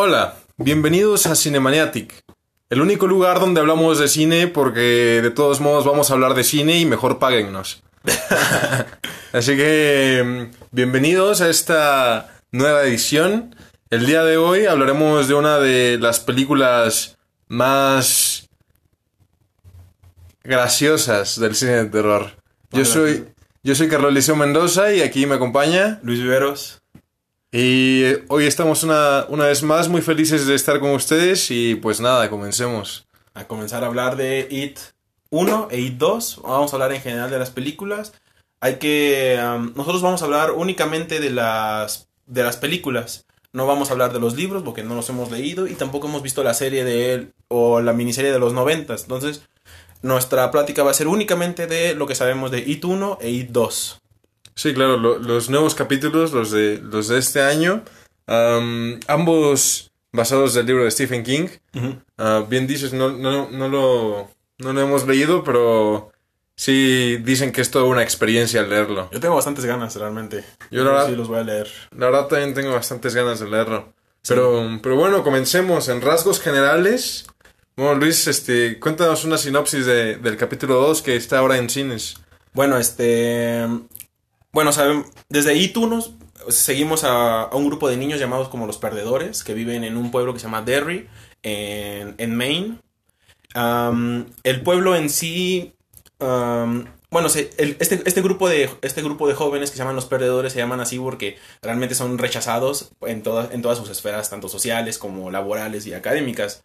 Hola, bienvenidos a Cinemaniatic, el único lugar donde hablamos de cine porque de todos modos vamos a hablar de cine y mejor páguennos. Así que mm, bienvenidos a esta nueva edición. El día de hoy hablaremos de una de las películas más graciosas del cine de terror. Yo soy, yo soy Carlos Liceo Mendoza y aquí me acompaña Luis Viveros. Y eh, hoy estamos una, una vez más muy felices de estar con ustedes y pues nada, comencemos. A comenzar a hablar de It 1 e It 2. Vamos a hablar en general de las películas. Hay que... nosotros vamos a hablar únicamente de las, de las películas. No vamos a hablar de los libros porque no los hemos leído y tampoco hemos visto la serie de él o la miniserie de los 90. Entonces, nuestra plática va a ser únicamente de lo que sabemos de It 1 e It 2. Sí, claro, lo- los nuevos capítulos, los de, los de este año, am, ambos basados del libro de Stephen King. Ah, bien dices, no, no, no, lo, no lo hemos leído, pero sí dicen que es toda una experiencia leerlo. Yo tengo bastantes ganas, realmente. Yo la verdad- sí los voy a leer. La verdad también tengo bastantes ganas de leerlo. Pero, pero bueno, comencemos. En rasgos generales, bueno, Luis, este, cuéntanos una sinopsis de- del capítulo 2 que está ahora en cines. Bueno, este. Bueno, saben, desde It 1 seguimos a, un grupo de niños llamados como los perdedores que viven en un pueblo que se llama Derry, en, en Maine. El pueblo en sí. bueno, se- el- este, este, grupo de, este grupo de jóvenes que se llaman los perdedores se llaman así porque realmente son rechazados en, todas en todas sus esferas, tanto sociales como laborales y académicas.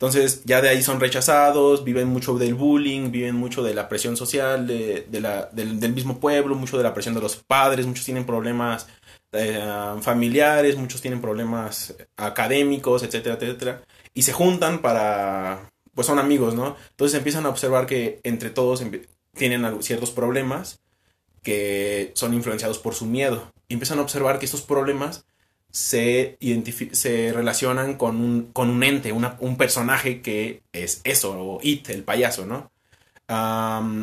Entonces, ya de ahí son rechazados, viven mucho del bullying, viven mucho de la presión social de, la, del, mismo pueblo, mucho de la presión de los padres, muchos tienen problemas eh, familiares, muchos tienen problemas académicos, etcétera, etcétera. Y se juntan para, pues son amigos, ¿no? Entonces empiezan a observar que entre todos tienen ciertos problemas que son influenciados por su miedo. Y empiezan a observar que estos problemas se, se relacionan con un, con un ente, una- un personaje que es eso, o It, el payaso, ¿no?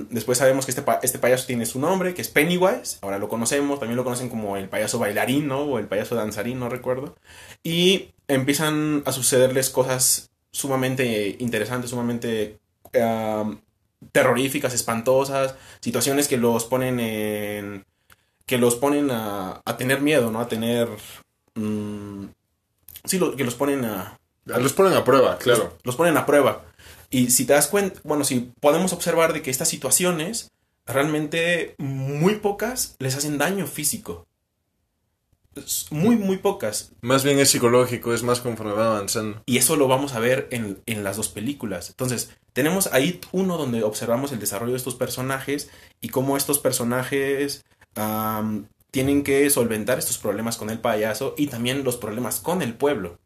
Después sabemos que este, este payaso tiene su nombre, que es Pennywise, ahora lo conocemos, también lo conocen como el payaso bailarín, ¿no? O el payaso danzarín, no recuerdo. Y empiezan a sucederles cosas sumamente interesantes, sumamente am, terroríficas, espantosas, situaciones que los ponen en... que los ponen a, a tener miedo, ¿no? A tener... mm, sí, lo- que los ponen a... Los ponen a prueba, claro. Los ponen a prueba. Y si te das cuenta, bueno, si podemos observar de que estas situaciones, realmente muy pocas les hacen daño físico. Muy, muy pocas. Más bien es psicológico, es más conforme va avanzando. Y eso lo vamos a ver en, en las dos películas. Entonces, tenemos ahí uno donde observamos el desarrollo de estos personajes y cómo estos personajes tienen que solventar estos problemas con el payaso y también los problemas con el pueblo.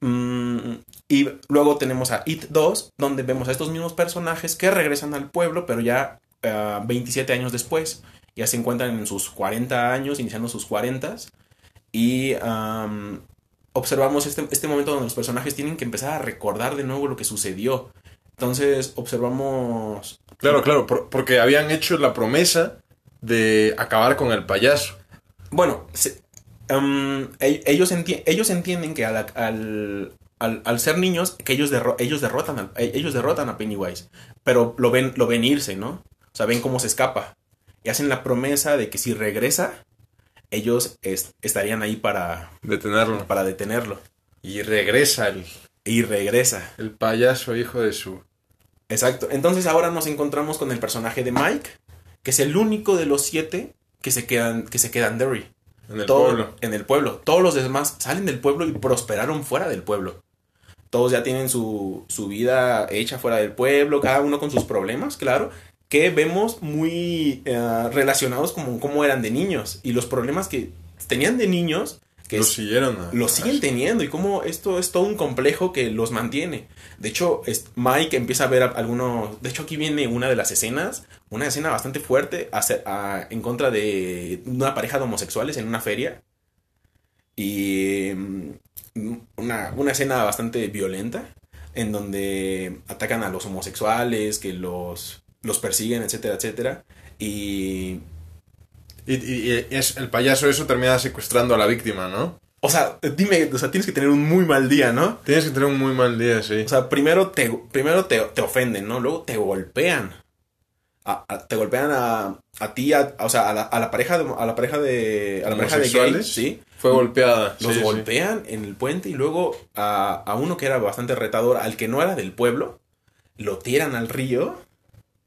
Mm, y luego tenemos a It 2, donde vemos a estos mismos personajes que regresan al pueblo, pero ya ah, 27 años después. Ya se encuentran en sus 40 años, iniciando sus 40 y am, observamos este, este momento donde los personajes tienen que empezar a recordar de nuevo lo que sucedió. Entonces observamos... Claro, claro, por- porque habían hecho la promesa de acabar con el payaso. Bueno, se- am, e- ellos, enti- ellos entienden que al, al, al- al ser niños, que ellos, derro- ellos, derrotan al- e- ellos derrotan a Pennywise, pero lo ven, lo ven irse, ¿no? O sea, ven cómo se escapa. Y hacen la promesa de que si regresa, ellos es- estarían ahí para, Detenerlo. para detenerlo. Y regresa el, Y regresa. el payaso hijo de su... Exacto. Entonces ahora nos encontramos con el personaje de Mike, que es el único de los siete que se quedan, que se quedan Derry. En el Todo- pueblo. En el pueblo. Todos los demás salen del pueblo y prosperaron fuera del pueblo. Todos ya tienen su, su vida hecha fuera del pueblo, cada uno con sus problemas, claro, que vemos muy eh, relacionados como cómo eran de niños y los problemas que tenían de niños que Lo es- siguieron. a- lo siguen teniendo y cómo esto es todo un complejo que los mantiene. De hecho, Mike empieza a ver algunos... De hecho, aquí viene una de las escenas, una escena bastante fuerte en contra de una pareja de homosexuales en una feria. Y mm, una, una escena bastante violenta en donde atacan a los homosexuales, que los, los persiguen, etcétera, etcétera. Y Y, y- y es, el payaso eso termina secuestrando a la víctima, ¿no? O sea, dime, o sea, tienes que tener un muy mal día, ¿no? Tienes que tener un muy mal día, sí. O sea, primero te, primero te, te ofenden, ¿no? Luego te golpean. A- a- te golpean a, a ti, a- o sea, a la, a la pareja de, a la pareja de, a la pareja de ¿Homosexuales? sí. Fue golpeada. Los sí, sí. golpean en el puente y luego a, a uno que era bastante retador, al que no era del pueblo, lo tiran al río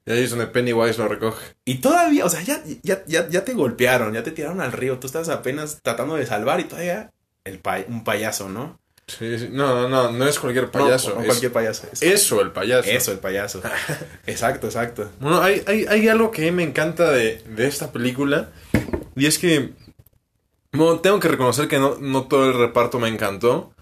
Y ahí es donde Pennywise lo recoge. y todavía, o sea, ya, ya, ya, ya te golpearon, ya te tiraron al río, tú estás apenas tratando de salvar y todavía el pay- un payaso, ¿no? Sí, sí. No, no, no, no es cualquier payaso. no es cualquier payaso. Eso, Eso, el payaso. eso, el payaso. exacto, exacto. Bueno, hay, hay, hay algo que me encanta de, de esta película. Y es que. Bueno, tengo que reconocer que no, no todo el reparto me encantó.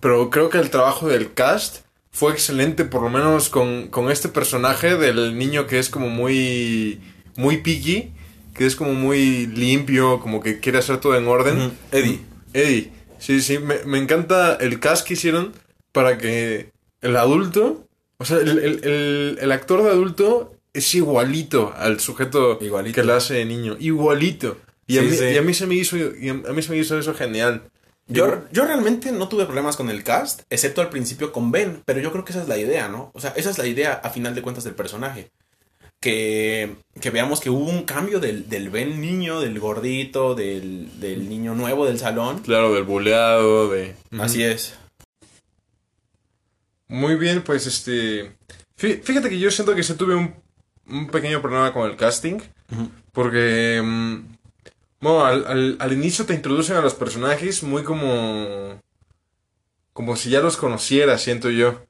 Pero creo que el trabajo del cast fue excelente, por lo menos con, con este personaje del niño que es como muy. muy picky. Que es como muy limpio, como que quiere hacer todo en orden. Eddie. Eddie, sí, sí, me, me encanta el cast que hicieron para que el adulto, o sea, el, el- el- el actor de adulto es igualito al sujeto Igualito. que lo hace de niño, igualito. Y, a Sí, mí, sí. y a mí se me hizo, y a a mí se me hizo eso genial. Yo, yo realmente no tuve problemas con el cast, excepto al principio con Ben, pero yo creo que esa es la idea, ¿no? O sea, esa es la idea a final de cuentas del personaje. Que, que veamos que hubo un cambio del, del Ben niño, del gordito, del, del niño nuevo del salón. Claro, del buleado, de... Así es. Muy bien, pues este... fí- Fíjate que yo siento que sí tuve un, un pequeño problema con el casting. Porque... mm, Bueno, al, al- al inicio te introducen a los personajes muy como... Como si ya los conociera, siento yo.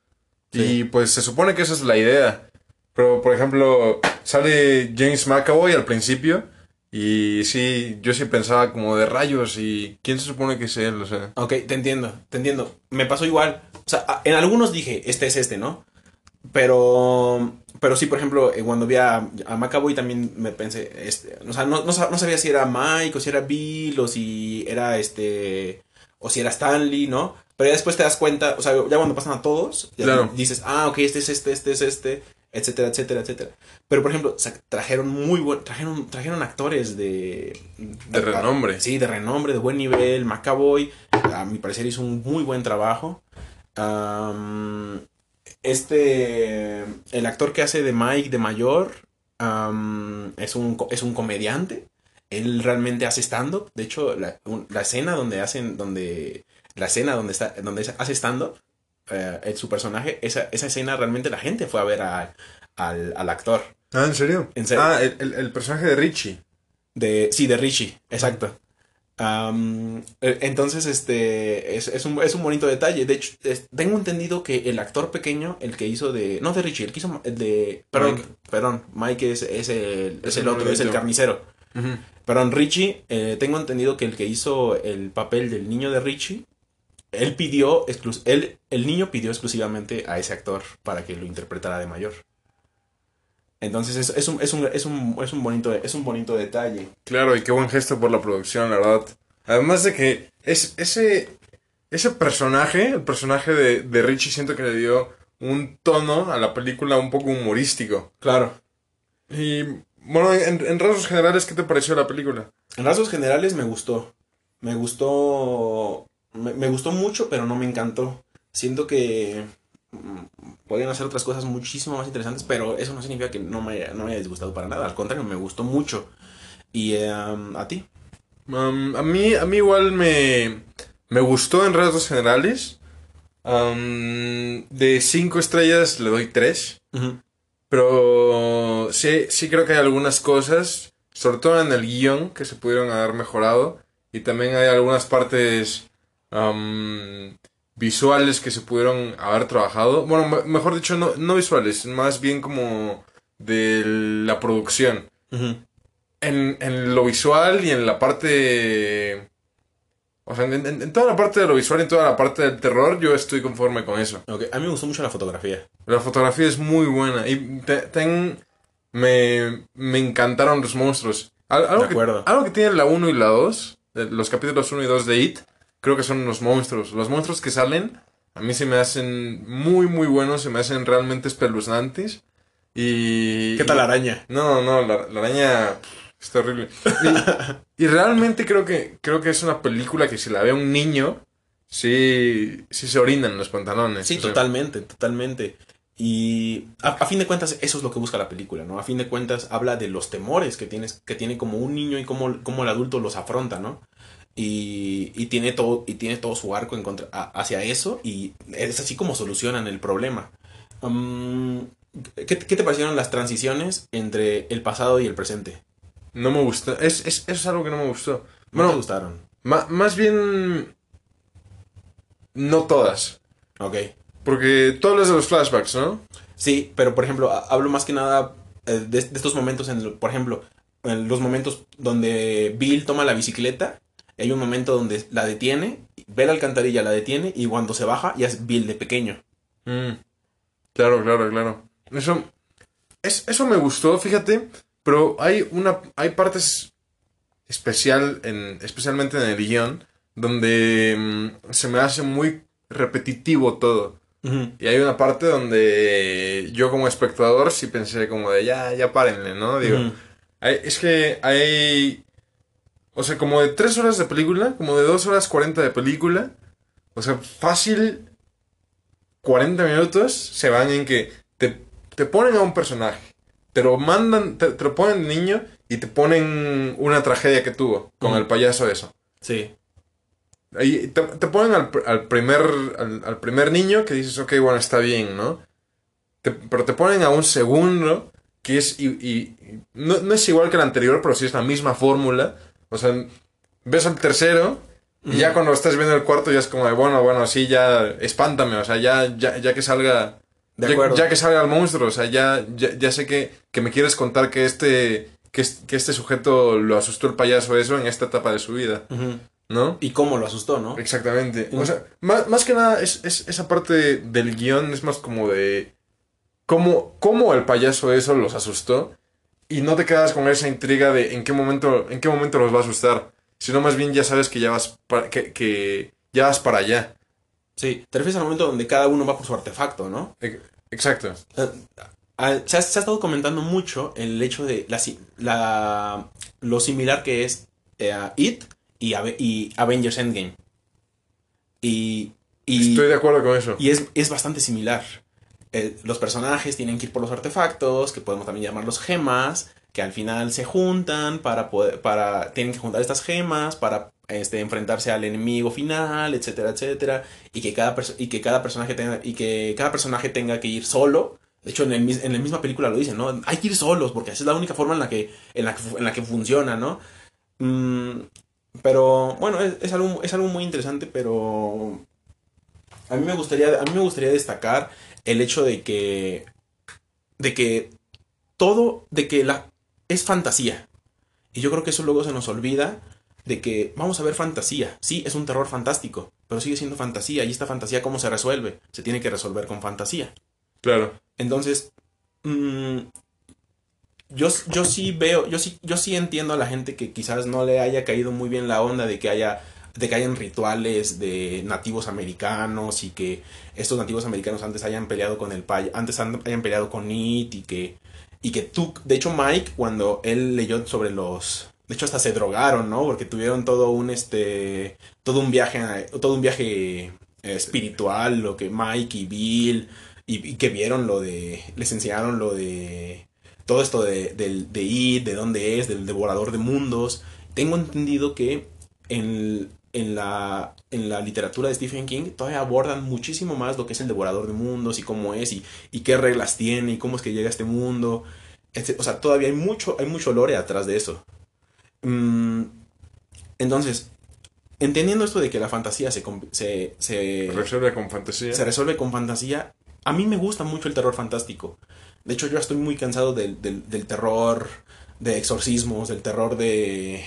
Sí. Y pues se supone que esa es la idea. Pero, por ejemplo, sale James McAvoy al principio. Y sí, yo sí pensaba como de rayos. ¿Y quién se supone que es él? O sea... Ok, te entiendo, te entiendo. Me pasó igual. O sea, en algunos dije, este es este, ¿no? Pero, pero sí, por ejemplo, eh, cuando vi a, a Macaboy también me pensé, este, o sea, no, no, sa- no sabía si era Mike o si era Bill o si era este, o si era Stanley, ¿no? Pero ya después te das cuenta, o sea, ya cuando pasan a todos, ya Claro. dices, ah, ok, este es este, este es este, etcétera, etcétera, etcétera. Pero, por ejemplo, trajeron muy buen, trajeron, trajeron actores de... De renombre. Sí, de renombre, de buen nivel. Macaboy, a mi parecer, hizo un muy buen trabajo. Este, el actor que hace de Mike de mayor, es, un, es un comediante. Él realmente hace stand-up. De hecho, la, un- la escena donde hacen, donde, la escena donde está, donde hace stand-up, eh, su personaje, esa, esa escena realmente la gente fue a ver a- al, al actor. Ah, ¿en serio? ¿En serio? Ah, el, el- el personaje de Richie. De, sí, de Richie, exacto. Eh, entonces, este, es, es un, es un bonito detalle. De hecho, es- tengo entendido que el actor pequeño, el que hizo de, no de Richie, el que hizo el de, perdón, Mike. perdón, Mike es, es el, el el otro, es el carnicero. Perdón, Richie, eh, tengo entendido que el que hizo el papel del niño de Richie, él pidió, él, el niño pidió exclusivamente a ese actor para que lo interpretara de mayor. Entonces es, es un, es, un, es, un, es, un bonito, es un bonito detalle. Claro, y qué buen gesto por la producción, la verdad. Además de que es, ese, ese personaje, el personaje de, de Richie, siento que le dio un tono a la película un poco humorístico. Claro. Y bueno, en, en rasgos generales, ¿qué te pareció la película? En rasgos generales me gustó. Me gustó. Me, me gustó mucho, pero no me encantó. Siento que. mm, Podrían hacer otras cosas muchísimo más interesantes, pero eso no significa que no me, haya- no me haya disgustado para nada. Al contrario, me gustó mucho. ¿Y eh, a ti? Um, a, mí, a mí igual me, me gustó en rasgos generales. Um, de cinco estrellas le doy tres. Pero sí, sí creo que hay algunas cosas, sobre todo en el guion, que se pudieron haber mejorado. Y también hay algunas partes visuales que se pudieron haber trabajado. Bueno, me- mejor dicho, no, no visuales, más bien como de la producción. En, en lo visual y en la parte... O sea, en, en- en toda la parte de lo visual y en toda la parte del terror, yo estoy conforme con eso. Ok, A mí me gustó mucho la fotografía. La fotografía es muy buena. Y te- ten- me, me encantaron los monstruos. Al- algo, De. Que, algo que tienen la 1 y la 2, de- los capítulos 1 y 2 de It, creo que son los monstruos. Los monstruos que salen, a mí se me hacen muy, muy buenos, se me hacen realmente espeluznantes. Y... ¿Qué tal la araña? No, no, la, la araña pff, Es terrible. Y, y realmente creo que, creo que es una película que si la ve un niño, sí, sí se orinan los pantalones. Sí, O sea, totalmente, totalmente. Y a, a fin de cuentas, eso es lo que busca la película, ¿no? A fin de cuentas, habla de los temores que, tienes, que tiene como un niño y cómo, cómo el adulto los afronta, ¿no? Y, y tiene todo, y tiene todo su arco en contra, a- hacia eso y es así como solucionan el problema. Mm, ¿qué, ¿Qué te parecieron las transiciones entre el pasado y el presente? No me gusta. Es, es, eso es algo que no me gustó. ¿No Bueno, te gustaron? ma- más bien... No todas. Ok. Porque tú hablas de los flashbacks, ¿no? Sí, pero por ejemplo, ha- hablo más que nada eh, de, de estos momentos, en, por ejemplo, en los momentos donde Bill toma la bicicleta, hay un momento donde la detiene, ve la alcantarilla, la detiene y cuando se baja ya es Bill de pequeño. Mm. Claro, claro, claro. Eso, es, eso me gustó, fíjate, pero hay una, hay partes especial en, especialmente en el guion donde mm, se me hace muy repetitivo todo. Y hay una parte donde yo como espectador sí pensé como de ya, ya párenle, ¿no? Digo, hay- es que hay, o sea, como de tres horas de película, como de dos horas cuarenta de película, o sea, fácil 40 minutos se van en que te, te ponen a un personaje, te lo mandan, te, te lo ponen de niño y te ponen una tragedia que tuvo con el payaso eso. Sí. Te, te ponen al, al primer, al, al primer niño que dices, ok, bueno, está bien, ¿no? Pero te ponen a un segundo que es, y, y- no, no es igual que el anterior, pero sí es la misma fórmula. O sea, ves al tercero y ya cuando estás viendo el cuarto ya es como de, bueno, bueno, sí, ya, espántame, o sea, ya, ya, ya que salga... De ya, acuerdo. ya que salga el monstruo, o sea, ya, ya, ya sé que, que me quieres contar que este, que, es- que este sujeto lo asustó el payaso eso en esta etapa de su vida. ¿no? Y cómo lo asustó, ¿no? Exactamente. O sea, más, más que nada, es, es- esa parte del guion es más como de cómo, cómo el payaso eso los asustó y no te quedas con esa intriga de en qué momento, en qué momento los va a asustar, sino más bien ya sabes que ya vas para, que, que ya vas para allá. Sí. Te refieres al momento donde cada uno va por su artefacto, ¿no? E- Exacto. Se, ha, se ha estado comentando mucho el hecho de la, lo similar que es eh, It y, Ave- y Avengers Endgame. Y, y, Estoy de acuerdo con eso. y es, es bastante similar. Eh, los personajes tienen que ir por los artefactos, que podemos también llamarlos gemas, que al final se juntan para poder, para, tienen que juntar estas gemas para este, enfrentarse al enemigo final, etcétera, etcétera, y que cada y que cada personaje tenga, y que cada personaje tenga que ir solo. De hecho, en, el, en la misma película lo dicen, ¿no? Hay que ir solos, porque esa es la única forma en la que, en la en la que funciona, ¿no? Mm, pero, bueno, es, es algo, es algo muy interesante, pero a mí me gustaría, a mí me gustaría destacar el hecho de que, de que todo, de que la, es fantasía. Y yo creo que eso luego se nos olvida de que vamos a ver fantasía. Sí, es un terror fantástico, pero sigue siendo fantasía. Y esta fantasía, ¿cómo se resuelve? Se tiene que resolver con fantasía. Claro. Entonces, mm, yo, yo sí veo, yo sí, yo sí entiendo a la gente que quizás no le haya caído muy bien la onda de que haya, de que hayan rituales de nativos americanos y que estos nativos americanos antes hayan peleado con el pay, antes han- hayan peleado con It y que, y que tú, de hecho Mike, cuando él leyó sobre los, de hecho hasta se drogaron, ¿no? Porque tuvieron todo un, este, todo un viaje, todo un viaje espiritual, lo que Mike y Bill y, y que vieron lo de, les enseñaron lo de todo esto de, del- de It, de dónde es, del devorador de mundos. Tengo entendido que en, en, la, en la literatura de Stephen King todavía abordan muchísimo más lo que es el devorador de mundos y cómo es y, y qué reglas tiene y cómo es que llega a este mundo. Este- o sea, todavía hay mucho, hay mucho lore atrás de eso. Mm, entonces, entendiendo esto de que la fantasía se, se, se, Resuelve con fantasía. se resuelve con fantasía. A mí me gusta mucho el terror fantástico. De hecho, yo estoy muy cansado del, del, del terror de exorcismos, del terror de,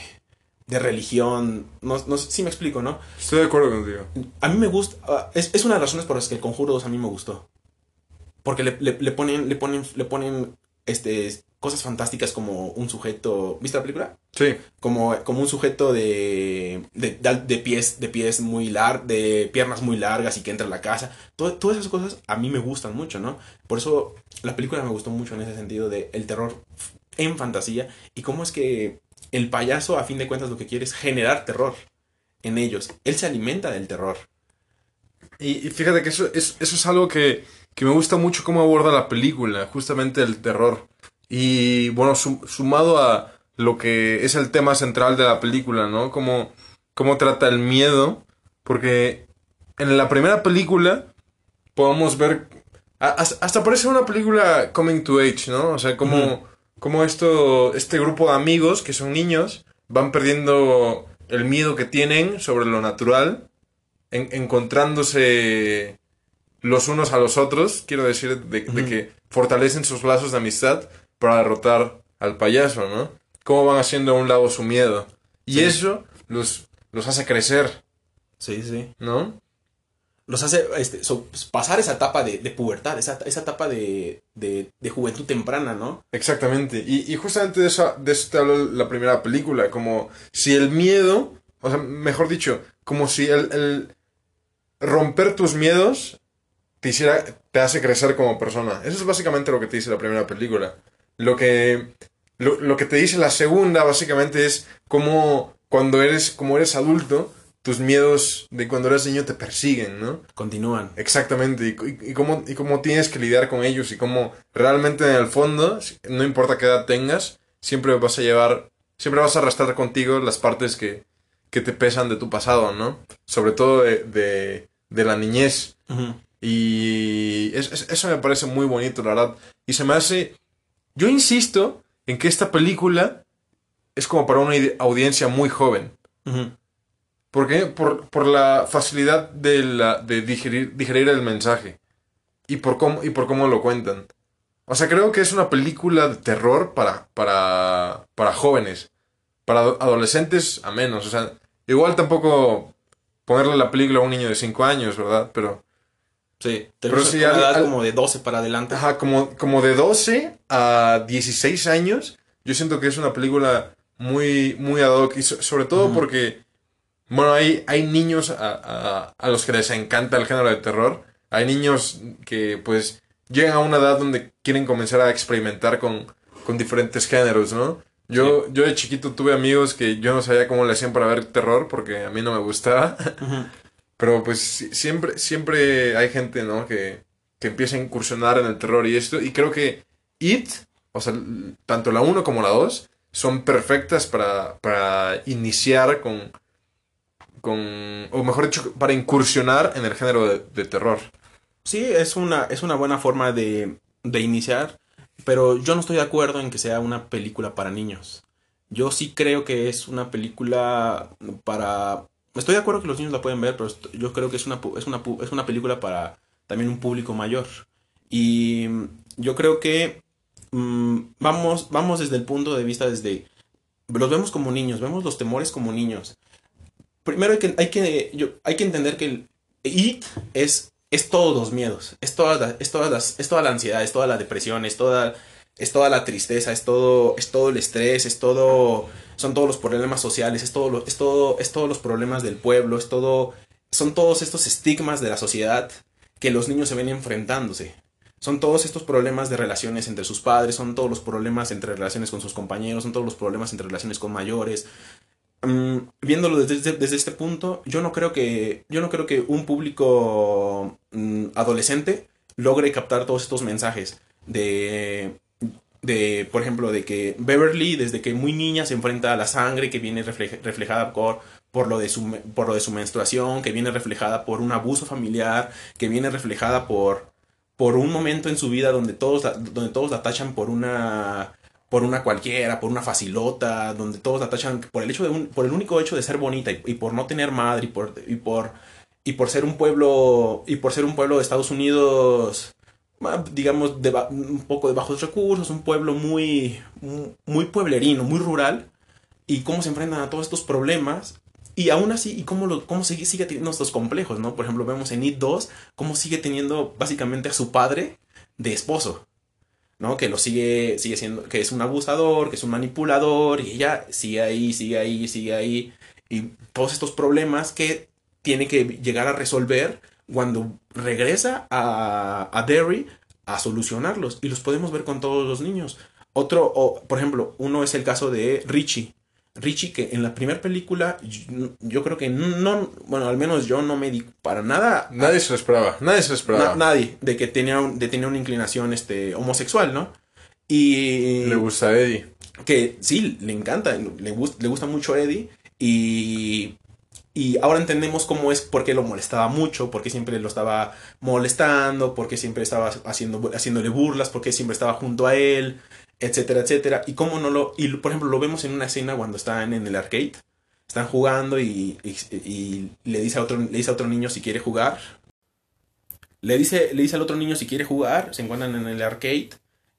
de religión. No, no sé si me explico, ¿no? Estoy de acuerdo contigo. A mí me gusta. ah, es, es una de las razones por las que el Conjuro 2 a mí me gustó. Porque le, le- le ponen, le ponen, le ponen este, cosas fantásticas como un sujeto. ¿Viste la película? Sí. como, como un sujeto de, de, de- pies, de pies muy lar de piernas muy largas y que entra a la casa. Todo- todas esas cosas a mí me gustan mucho, ¿no? Por eso la película me gustó mucho en ese sentido de el terror en fantasía y cómo es que el payaso a fin de cuentas lo que quiere es generar terror en ellos. Él se alimenta del terror. Y, y fíjate que eso es, eso es algo que, que me gusta mucho cómo aborda la película, justamente el terror. Y bueno, sum- sumado a lo que es el tema central de la película, ¿no? Cómo, cómo trata el miedo, porque en la primera película podemos ver, a- hasta, parece una película coming to age, ¿no? O sea, Ujú. Cómo esto, este grupo de amigos que son niños van perdiendo el miedo que tienen sobre lo natural, en- encontrándose los unos a los otros, quiero decir, de, que fortalecen sus lazos de amistad para derrotar al payaso, ¿no? Cómo van haciendo a un lado su miedo. Y Sí. eso los, los hace crecer, Sí, sí. ¿no? Los hace este, so- pasar esa etapa de, de pubertad, esa, esa etapa de, de, de juventud temprana, ¿no? Exactamente. Y, y justamente de eso, de te habla la primera película, como si el miedo, o sea, mejor dicho, como si el, el romper tus miedos te hiciera, te hace crecer como persona. Eso es básicamente lo que te dice la primera película. Lo que, lo, lo que te dice la segunda, básicamente, es cómo cuando eres, como eres adulto, tus miedos de cuando eres niño te persiguen, ¿no? Continúan. Exactamente, y, y- y cómo, y cómo tienes que lidiar con ellos y cómo realmente en el fondo, no importa qué edad tengas, siempre vas a llevar, siempre vas a arrastrar contigo las partes que, que te pesan de tu pasado, ¿no? Sobre todo de, de, de la niñez. Y es- es- eso me parece muy bonito, la verdad. Y se me hace... Yo insisto en que esta película es como para una audiencia muy joven. ¿Por qué? Por, por la facilidad de, la, de digerir, digerir el mensaje. Y por, cómo, y por cómo lo cuentan. O sea, creo que es una película de terror para, para, para jóvenes. Para ado- adolescentes a menos. O sea, igual tampoco ponerle la película a un niño de 5 años, ¿verdad? Pero, Sí, Pero tenemos sí, una al- edad al- como de 12 para adelante. ajá, como, como de 12 a 16 años, yo siento que es una película muy, muy ad hoc. Y so- sobre todo Ujú. porque, bueno, hay, hay niños a, a- a los que les encanta el género de terror. Hay niños que, pues, llegan a una edad donde quieren comenzar a experimentar con, con diferentes géneros, ¿no? Yo, yo de chiquito tuve amigos que yo no sabía cómo le hacían para ver terror porque a mí no me gustaba. Pero pues si- siempre, siempre hay gente, ¿no? Que, que empieza a incursionar en el terror y esto. Y creo que It, o sea, tanto la 1 como la 2, son perfectas para, para iniciar con, O mejor dicho, para incursionar en el género de, terror. Sí, es una, es una buena forma de, de iniciar, pero yo no estoy de acuerdo en que sea una película para niños. Yo sí creo que es una película para... Estoy de acuerdo que los niños la pueden ver, pero yo creo que es una, es una, es una película para también un público mayor. Y yo creo que mm, vamos, vamos desde el punto de vista desde... Los vemos como niños, vemos los temores como niños. Primero hay que, hay que, hay que entender que el It es, es todos los miedos, es la, es, las, es toda la ansiedad, es toda la depresión, es toda, es toda la tristeza, es todo, es todo el estrés, es todo, son todos los problemas sociales, es todo, es todo, es todos los problemas del pueblo, es todo, son todos estos estigmas de la sociedad que los niños se ven enfrentándose. Son todos estos problemas de relaciones entre sus padres, son todos los problemas entre relaciones con sus compañeros, son todos los problemas entre relaciones con mayores. Mm, viéndolo desde, este- desde este punto, yo no creo que, yo no creo que un público mm, adolescente logre captar todos estos mensajes de, de, por ejemplo, de que Beverly desde que muy niña se enfrenta a la sangre que viene refleja- reflejada por, por, lo de su, por lo de su menstruación, que viene reflejada por un abuso familiar, que viene reflejada por, por un momento en su vida donde todos donde todos la tachan por una por una cualquiera, por una facilota, donde todos la tachan por el hecho de un, por el único hecho de ser bonita y, por no tener madre y por y por y por ser un pueblo y por ser un pueblo de Estados Unidos digamos de un poco de bajos recursos, un pueblo muy muy pueblerino, muy rural y cómo se enfrentan a todos estos problemas y aún así, y cómo, lo, cómo sigue, sigue teniendo estos complejos, ¿no? Por ejemplo, vemos en It 2 cómo sigue teniendo básicamente a su padre de esposo, ¿no? Que lo sigue, sigue siendo, que es un abusador, que es un manipulador, y ella sigue ahí, sigue ahí, sigue ahí, y todos estos problemas que tiene que llegar a resolver cuando regresa a, a Derry a solucionarlos, y los podemos ver con todos los niños. Otro, o, por ejemplo, uno es el caso de Richie. Richie que en la primera película yo, yo creo que no, bueno, al menos yo no me di para nada. Nadie se lo esperaba, nadie se lo esperaba. na- nadie, de que tenía, un- de tener una inclinación este, homosexual, ¿no? Y Le gusta a Eddie. que sí, le encanta, le, gust- le gusta mucho Eddie y, y ahora entendemos cómo es, por qué lo molestaba mucho, por qué siempre lo estaba molestando, por qué siempre estaba haciendo, haciéndole burlas, por qué siempre estaba junto a él, etcétera, etcétera. Y cómo no lo, y por ejemplo lo vemos en una escena cuando están en el arcade, están jugando y, y- le, dice a otro, le dice a otro niño si quiere jugar. Le dice, le dice al otro niño si quiere jugar, se encuentran en el arcade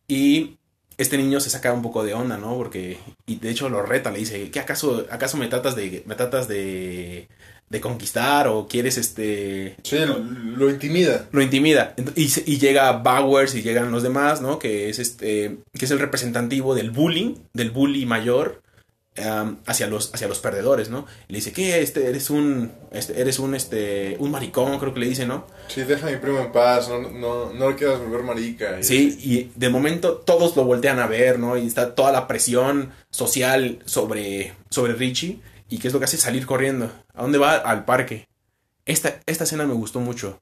y este niño se saca un poco de onda, ¿no? Porque, y de hecho lo reta, le dice, ¿qué acaso, acaso me tratas de, me tratas de, de conquistar o quieres este... Sí, lo, lo intimida. Lo intimida. Y, llega Bowers y llegan los demás, ¿no? Que es este, que es el representativo del bullying, del bully mayor um, hacia los, hacia los perdedores, ¿no? Le dice, ¿qué? Este, eres un, este, eres un, este, un maricón, creo que le dice, ¿no? Sí, deja a mi primo en paz, no, no, no lo quieras volver marica. Y- Sí, y de momento todos lo voltean a ver, ¿no? Y está toda la presión social sobre, sobre Richie. ¿Y qué es lo que hace? Salir corriendo. ¿A dónde va? Al parque. Esta, esta escena me gustó mucho.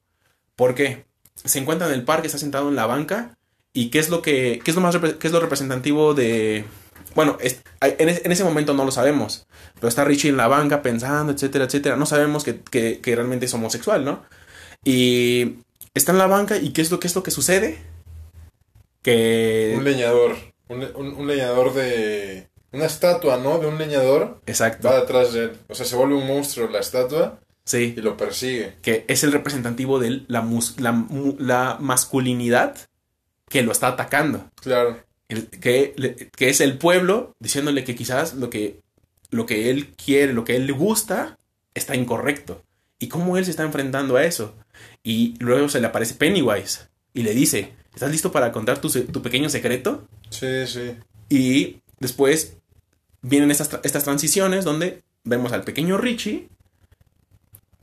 ¿Por qué? Se encuentra en el parque, está sentado en la banca. ¿Y qué es lo que qué es lo más qué es lo representativo de bueno, es- en, en ese momento no lo sabemos, pero está Richie en la banca pensando, etcétera, etcétera. No sabemos que, que- que realmente es homosexual, ¿no? Y está en la banca y ¿qué es lo, qué es lo que sucede? Que... Un leñador. Un- un leñador de. Una estatua, ¿no? De un leñador. Exacto. Va detrás de él. O sea, se vuelve un monstruo la estatua Sí. y lo persigue. Que es el representativo de la, mus- la, la masculinidad que lo está atacando. Claro. El- que, que es el pueblo diciéndole que quizás lo que, lo que él quiere, lo que él le gusta, está incorrecto. Y cómo él se está enfrentando a eso. Y luego se le aparece Pennywise y le dice, ¿estás listo para contar tu, tu pequeño secreto? Sí, sí. Y después vienen estas, tra- estas transiciones donde vemos al pequeño Richie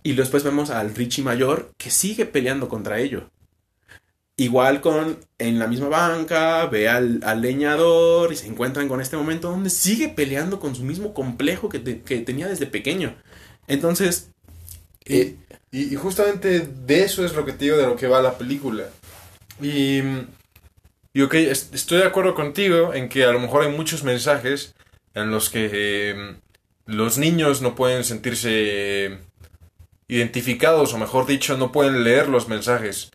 y después vemos al Richie mayor que sigue peleando contra ello. Igual con en la misma banca, ve al, al leñador y se encuentran con este momento donde sigue peleando con su mismo complejo que, te- que tenía desde pequeño. Entonces, eh, Y, y justamente de eso es lo que te digo de lo que va la película. Y, y ok, es- estoy de acuerdo contigo en que a lo mejor hay muchos mensajes en los que eh, los niños no pueden sentirse identificados, o mejor dicho, no pueden leer los mensajes.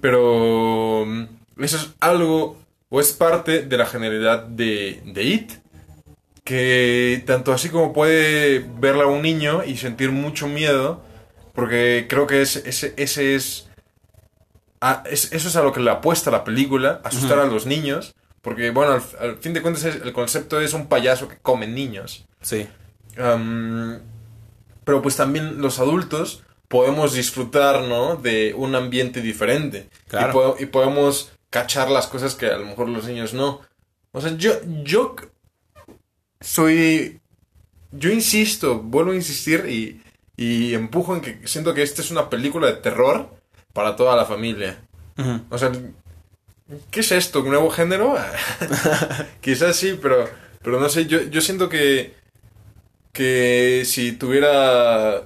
Pero mm, eso es algo, o es parte de la generalidad de, de It, que tanto así como puede verla un niño y sentir mucho miedo, porque creo que es- ese, ese es, a- es- Eso es a lo que le apuesta la película, asustar a los niños, porque bueno, al, al fin de cuentas es- el concepto es un payaso que come niños. sí, pero pues también los adultos podemos disfrutar, ¿no? De un ambiente diferente. Claro. Y, po- y podemos cachar las cosas que a lo mejor los niños no. O sea, yo, yo soy... Yo insisto, vuelvo a insistir y, y empujo en que siento que esta es una película de terror para toda la familia. O sea, ¿qué es esto? ¿Un nuevo género? Quizás sí, pero, pero no sé, yo, yo siento que, que si tuviera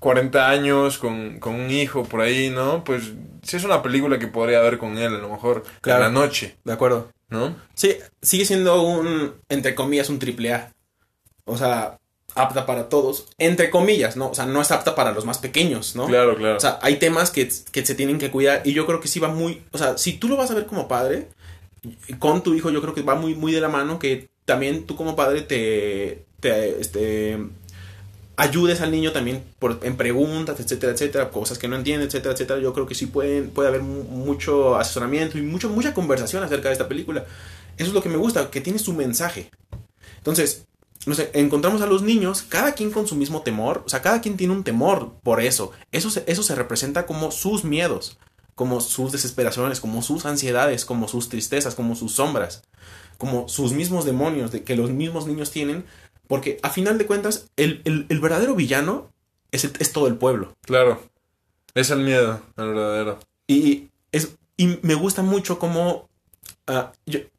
40 años con, con un hijo por ahí, ¿no? Pues sí es una película que podría ver con él, a lo mejor, Claro. en la noche, de acuerdo. ¿no? Sí, sigue siendo un, entre comillas, un triple A. O sea, apta para todos. Entre comillas, ¿no? O sea, no es apta para los más pequeños, ¿no? Claro, claro. O sea, hay temas que, que se tienen que cuidar y yo creo que sí va muy... O sea, si tú lo vas a ver como padre, con tu hijo yo creo que va muy, muy de la mano que también tú como padre te... te este, ayudes al niño también por, en preguntas, etcétera, etcétera, cosas que no entiende, etcétera, etcétera. Yo creo que sí pueden, puede haber mu- mucho asesoramiento y mucho, mucha conversación acerca de esta película. Eso es lo que me gusta, que tiene su mensaje. Entonces, no sé, encontramos a los niños, cada quien con su mismo temor, o sea, cada quien tiene un temor por eso. Eso se, eso se representa como sus miedos, como sus desesperaciones, como sus ansiedades, como sus tristezas, como sus sombras, como sus mismos demonios de, que los mismos niños tienen, porque a final de cuentas, el, el- el verdadero villano es, el- es todo el pueblo. Claro. Es el miedo, el verdadero. Y, es, y me gusta mucho cómo ah,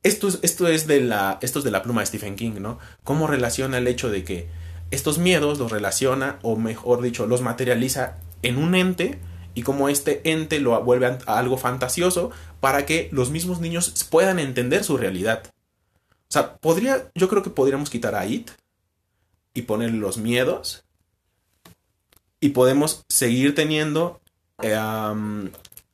esto, es, esto, es de la, esto es de la pluma de Stephen King, ¿no? ¿Cómo relaciona el hecho de que estos miedos los relaciona, o mejor dicho, los materializa en un ente y cómo este ente lo vuelve a, algo fantasioso para que los mismos niños puedan entender su realidad? O sea, podría, yo creo que podríamos quitar a It y poner los miedos y podemos seguir teniendo eh,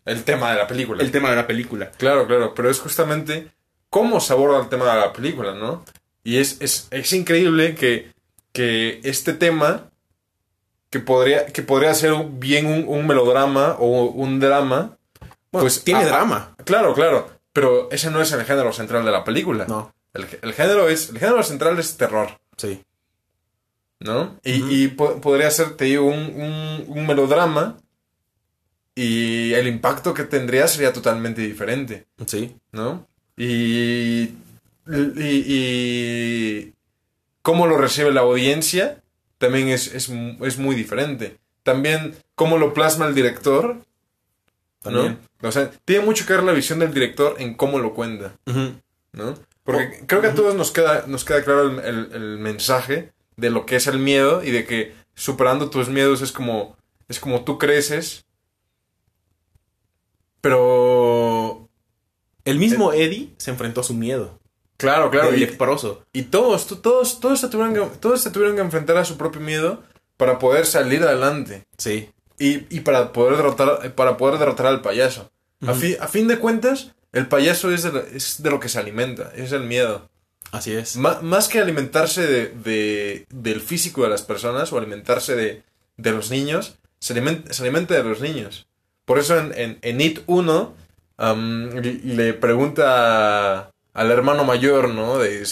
El tema de la película. el tema de la película. Claro, claro, pero es justamente cómo se aborda el tema de la película, ¿no? Y es, es, es increíble que, que este tema, que podría, que podría ser bien un, un melodrama o un drama, Bueno, pues tiene ah, drama. Claro, claro, pero ese no es el género central de la película. No, El, el género es, el género central es terror, sí. ¿no? Y, y po- podría ser, te digo, un, un, un melodrama y el impacto que tendría sería totalmente diferente. Sí. ¿no? Y, y, y cómo lo recibe la audiencia también es, es, es muy diferente. También cómo lo plasma el director, ¿no? O sea, tiene mucho que ver la visión del director en cómo lo cuenta. ¿no? Porque Oh, creo que a todos nos queda, nos queda claro el, el- el mensaje de lo que es el miedo y de que superando tus miedos es como, es como tú creces. Pero El mismo Eddie se enfrentó a su miedo. Claro, claro. Y, leproso. y todos, to- todos, todos se tuvieron que, todos se tuvieron que enfrentar a su propio miedo para poder salir adelante. Sí. Y, y para poder derrotar, para poder derrotar al payaso. a, fi- a fin de cuentas, el payaso es de, lo- es de lo que se alimenta, es el miedo. Así es. Más que alimentarse de, de- del físico de las personas o alimentarse de, de los niños, se alimenta, se alimenta de los niños. Por eso en, en, en It 1 am, le- pregunta al hermano mayor, ¿no? De,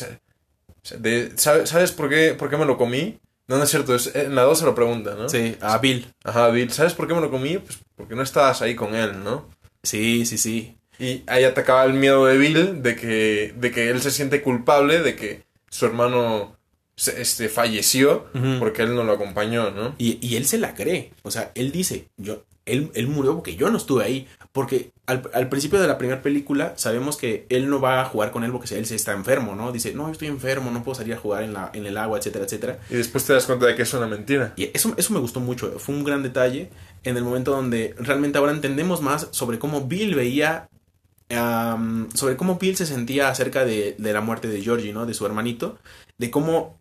de, "¿Sabe- ¿Sabes por qué, por qué me lo comí? No, no es cierto, es- en la 2 se lo pregunta, ¿no? Sí, a Bill. Ajá, Bill, ¿sabes por qué me lo comí? Pues porque no estabas ahí con él, ¿no? Sí, sí, sí. Y ahí atacaba el miedo de Bill de que, de que él se siente culpable de que su hermano se- este, falleció porque él no lo acompañó, ¿no? Y, y él se la cree. O sea, él dice, yo, él, él murió porque yo no estuve ahí. Porque al, al principio de la primera película sabemos que él no va a jugar con él porque él se está enfermo, ¿no? Dice, no, yo estoy enfermo, no puedo salir a jugar en, la, en el agua, etcétera, etcétera. Y después te das cuenta de que es una mentira. Y eso, eso me gustó mucho. Fue un gran detalle en el momento donde realmente ahora entendemos más sobre cómo Bill veía, sobre cómo Bill se sentía acerca de, de la muerte de Georgie, ¿no? De su hermanito. De cómo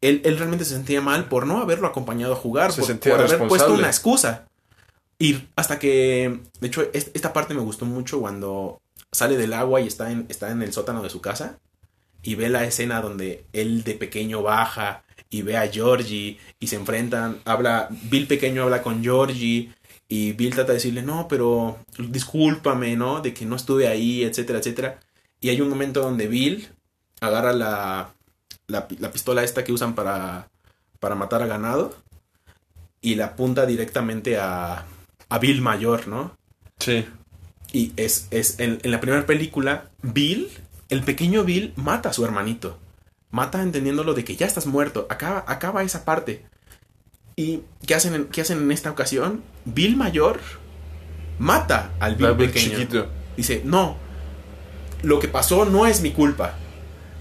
él, él realmente se sentía mal por no haberlo acompañado a jugar, Se por, haber puesto una excusa. Y hasta que, de hecho, es- esta parte me gustó mucho cuando sale del agua y está en, está en el sótano de su casa y ve la escena donde él de pequeño baja y ve a Georgie y se enfrentan, habla, Bill pequeño habla con Georgie y Bill trata de decirle, no, pero discúlpame, ¿no? De que no estuve ahí, etcétera, etcétera. Y hay un momento donde Bill agarra la, la pistola esta que usan para, para matar a ganado y la apunta directamente a, a Bill mayor, ¿no? Sí. Y es, es en, en la primera película, Bill, el pequeño Bill, mata a su hermanito. Mata entendiéndolo de que ya estás muerto. Acaba, acaba esa parte. ¿Y qué hacen, en, qué hacen en esta ocasión? Bill mayor mata al Bill Bill pequeño. chiquito. Dice, no, lo que pasó no es mi culpa.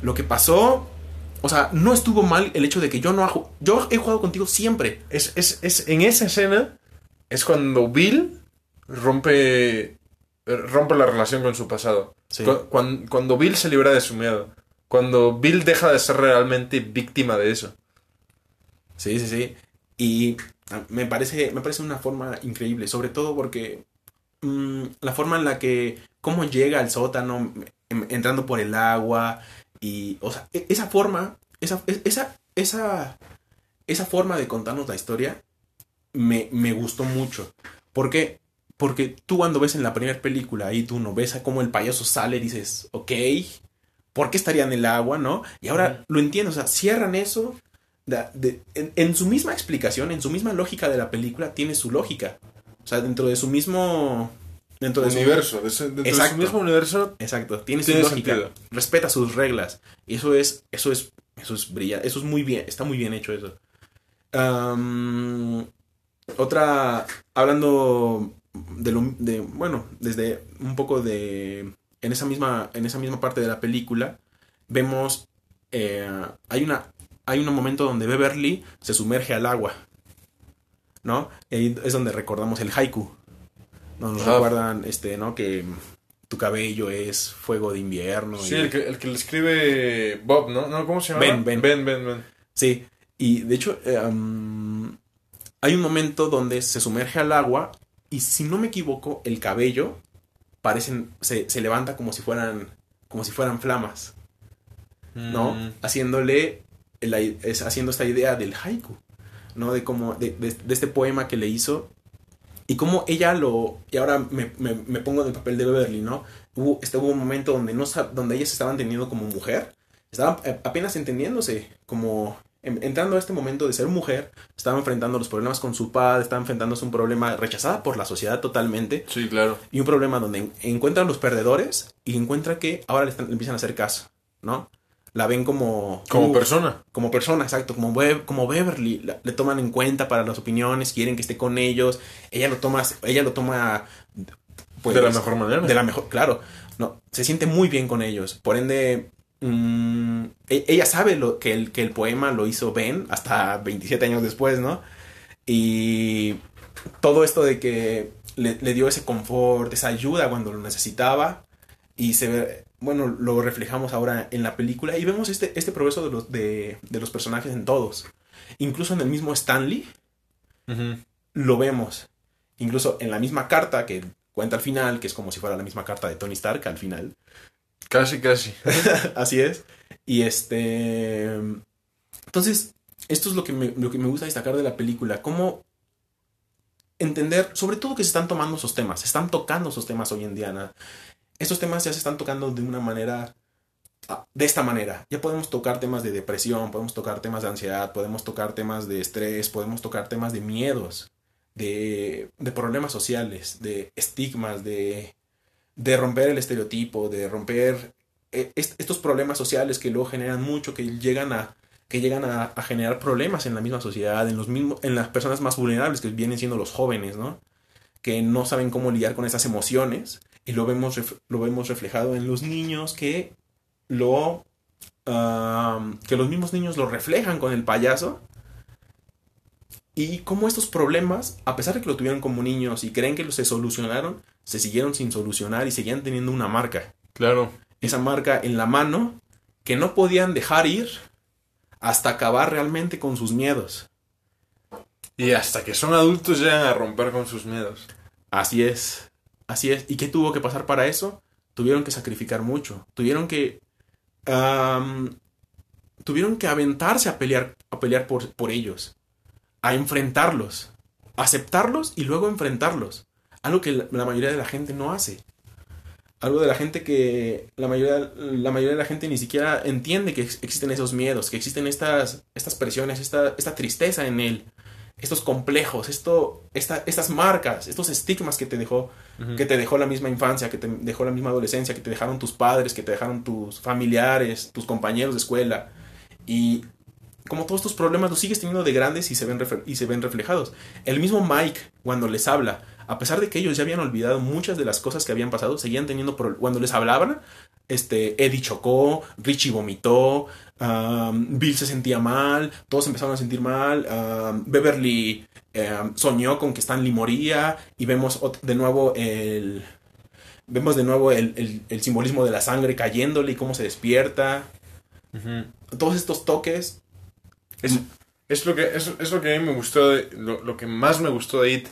Lo que pasó, o sea, no estuvo mal el hecho de que yo no... ha Yo he jugado contigo siempre. Es, es, es, en esa escena es cuando Bill rompe, rompe la relación con su pasado. Sí. Cu- cuan- cuando Bill se libera de su miedo. Cuando Bill deja de ser realmente víctima de eso. Sí, sí, sí. Y ah, me parece, me parece una forma increíble, sobre todo porque mm, la forma en la que, cómo llega al sótano, em- entrando por el agua, y, o sea, e- esa forma, esa, e- esa, esa, esa forma de contarnos la historia me, me gustó mucho. ¿Por qué? Porque tú cuando ves en la primera película y tú no ves a cómo el payaso sale, dices, ok, ¿por qué estaría en el agua, no? Y ahora lo entiendo, o sea, cierran eso, de- en, en su misma explicación, en su misma lógica de la película, tiene su lógica. O sea, dentro de su mismo... Dentro de universo. Su, dentro de su Exacto. mismo universo. Exacto, tiene, Tiene su lógica. sentido. Respeta sus reglas. Y eso es, eso es, eso es brillante. Eso es muy bien, está muy bien hecho eso. Otra, hablando de lo, de, bueno, desde un poco de en esa misma, en esa misma parte de la película, vemos, eh, hay, una, hay un momento donde Beverly se sumerge al agua, ¿no? Y es donde recordamos el haiku. Donde nos Ah. recuerdan, este, ¿no? Que tu cabello es fuego de invierno. Sí, y- el que, el que le escribe Bob, ¿no? ¿no? ¿Cómo se llama? Ben, Ben. Ben, Ben, Ben. Sí, y de hecho eh, um, hay un momento donde se sumerge al agua y si no me equivoco el cabello parecen se, se levanta como si fueran como si fueran flamas, ¿no? Mm. Haciéndole la- es, haciendo esta idea del haiku, ¿no? De cómo de, de- de este poema que le hizo y cómo ella lo y ahora me, me- me pongo en el papel de Beverly, ¿no? Hubo, este, hubo un momento donde no donde ellas estaban teniendo como mujer estaban eh, apenas entendiéndose, como entrando a este momento de ser mujer, estaba enfrentando los problemas con su padre, estaba enfrentándose a un problema rechazada por la sociedad totalmente, Sí, claro. y un problema donde en- encuentra a los perdedores y encuentra que ahora le, están- le empiezan a hacer caso, ¿no? La ven como... Como uh, persona. como persona, exacto, como, Be- como Beverly, la- le toman en cuenta para las opiniones, quieren que esté con ellos, ella lo toma, ella lo toma pues, de la mejor manera. de la mejor, claro, no, se siente muy bien con ellos, por ende, mm, e- ella sabe lo, que, el, que el poema lo hizo Ben hasta 27 años después, ¿no? Y todo esto de que le, le dio ese confort, esa ayuda cuando lo necesitaba, y se ve, bueno, lo reflejamos ahora en la película y vemos este, este progreso de los, de, de los personajes en todos. Incluso en el mismo Stanley lo vemos. Incluso en la misma carta que cuenta al final, que es como si fuera la misma carta de Tony Stark al final. Casi, casi. Así es. Y este... Entonces, esto es lo que, me, lo que me gusta destacar de la película. Cómo entender, sobre todo que se están tomando esos temas, se están tocando esos temas hoy en día. Estos temas ya se están tocando de una manera, ah, de esta manera. Ya podemos tocar temas de depresión, podemos tocar temas de ansiedad, podemos tocar temas de estrés, podemos tocar temas de miedos, de, de problemas sociales, de estigmas, de, de romper el estereotipo, de romper eh, est- estos problemas sociales que luego generan mucho, que llegan a que llegan a, generar problemas en la misma sociedad, en los mismos, en las personas más vulnerables que vienen siendo los jóvenes, ¿no? Que no saben cómo lidiar con esas emociones y lo vemos lo vemos reflejado en los niños que lo am, que los mismos niños lo reflejan con el payaso y cómo estos problemas, a pesar de que lo tuvieron como niños y creen que se solucionaron, se siguieron sin solucionar y seguían teniendo una marca Claro. esa marca en la mano que no podían dejar ir hasta acabar realmente con sus miedos. Y hasta que son adultos llegan a romper con sus miedos. Así es, así es. ¿Y qué tuvo que pasar para eso? Tuvieron que sacrificar mucho, tuvieron que... tuvieron que aventarse a pelear, a pelear por, por ellos, a enfrentarlos, aceptarlos y luego enfrentarlos. Algo que la, mayoría de la gente no hace. Algo de la gente que la mayoría, la mayoría de la gente ni siquiera entiende que ex- existen esos miedos, que existen estas, estas presiones, esta, esta tristeza en él, estos complejos, esto, esta, estas marcas, estos estigmas que te dejó, que te dejó la misma infancia, que te dejó la misma adolescencia, que te dejaron tus padres, que te dejaron tus familiares, tus compañeros de escuela. Y como todos estos problemas los sigues teniendo de grandes y se ven, y se ven reflejados. El mismo Mike, cuando les habla, a pesar de que ellos ya habían olvidado muchas de las cosas que habían pasado, seguían teniendo cuando les hablaban, este, Eddie chocó, Richie vomitó, um, Bill se sentía mal, todos empezaron a sentir mal, um, Beverly um, soñó con que Stanley moría y vemos de nuevo el... Vemos de nuevo el, el- el simbolismo de la sangre cayéndole y cómo se despierta. Todos estos toques Es, es, lo que, es, es lo que a mí me gustó, de- lo, lo que más me gustó de It.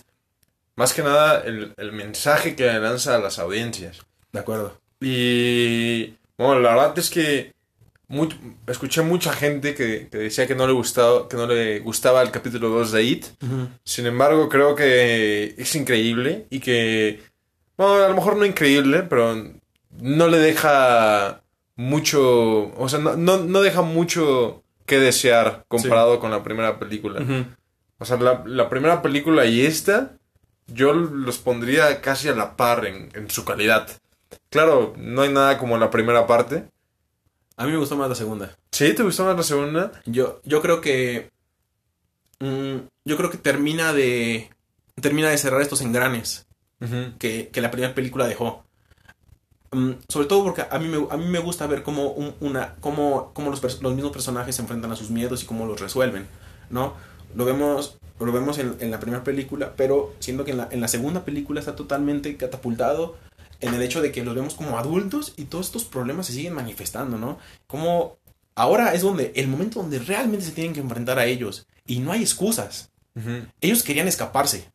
Más que nada el, el mensaje que lanza a las audiencias. De acuerdo. Y bueno, la verdad es que escuché mucha gente que, que decía que no le gustaba, que no le gustaba el capítulo 2 de It. Sin embargo, creo que es increíble y que, bueno, a lo mejor no increíble, pero no le deja mucho, o sea, no, no, no deja mucho que desear comparado con la primera película. O sea, la, la primera película y esta, yo los pondría casi a la par en, en su calidad. Claro, no hay nada como la primera parte. A mí me gustó más la segunda. ¿Sí? ¿Te gustó más la segunda? Yo, yo creo que. mm, yo creo que termina de. Termina de cerrar estos engranes que, que la primera película dejó. Mm, sobre todo porque a mí me, a mí me gusta ver cómo, un- una, cómo, cómo los, los mismos personajes se enfrentan a sus miedos y cómo los resuelven, ¿no? Lo vemos, lo vemos en, en la primera película, pero siendo que en la, en la segunda película está totalmente catapultado en el hecho de que los vemos como adultos y todos estos problemas se siguen manifestando, ¿no? Como ahora es donde, el momento donde realmente se tienen que enfrentar a ellos y no hay excusas. Ellos querían escaparse.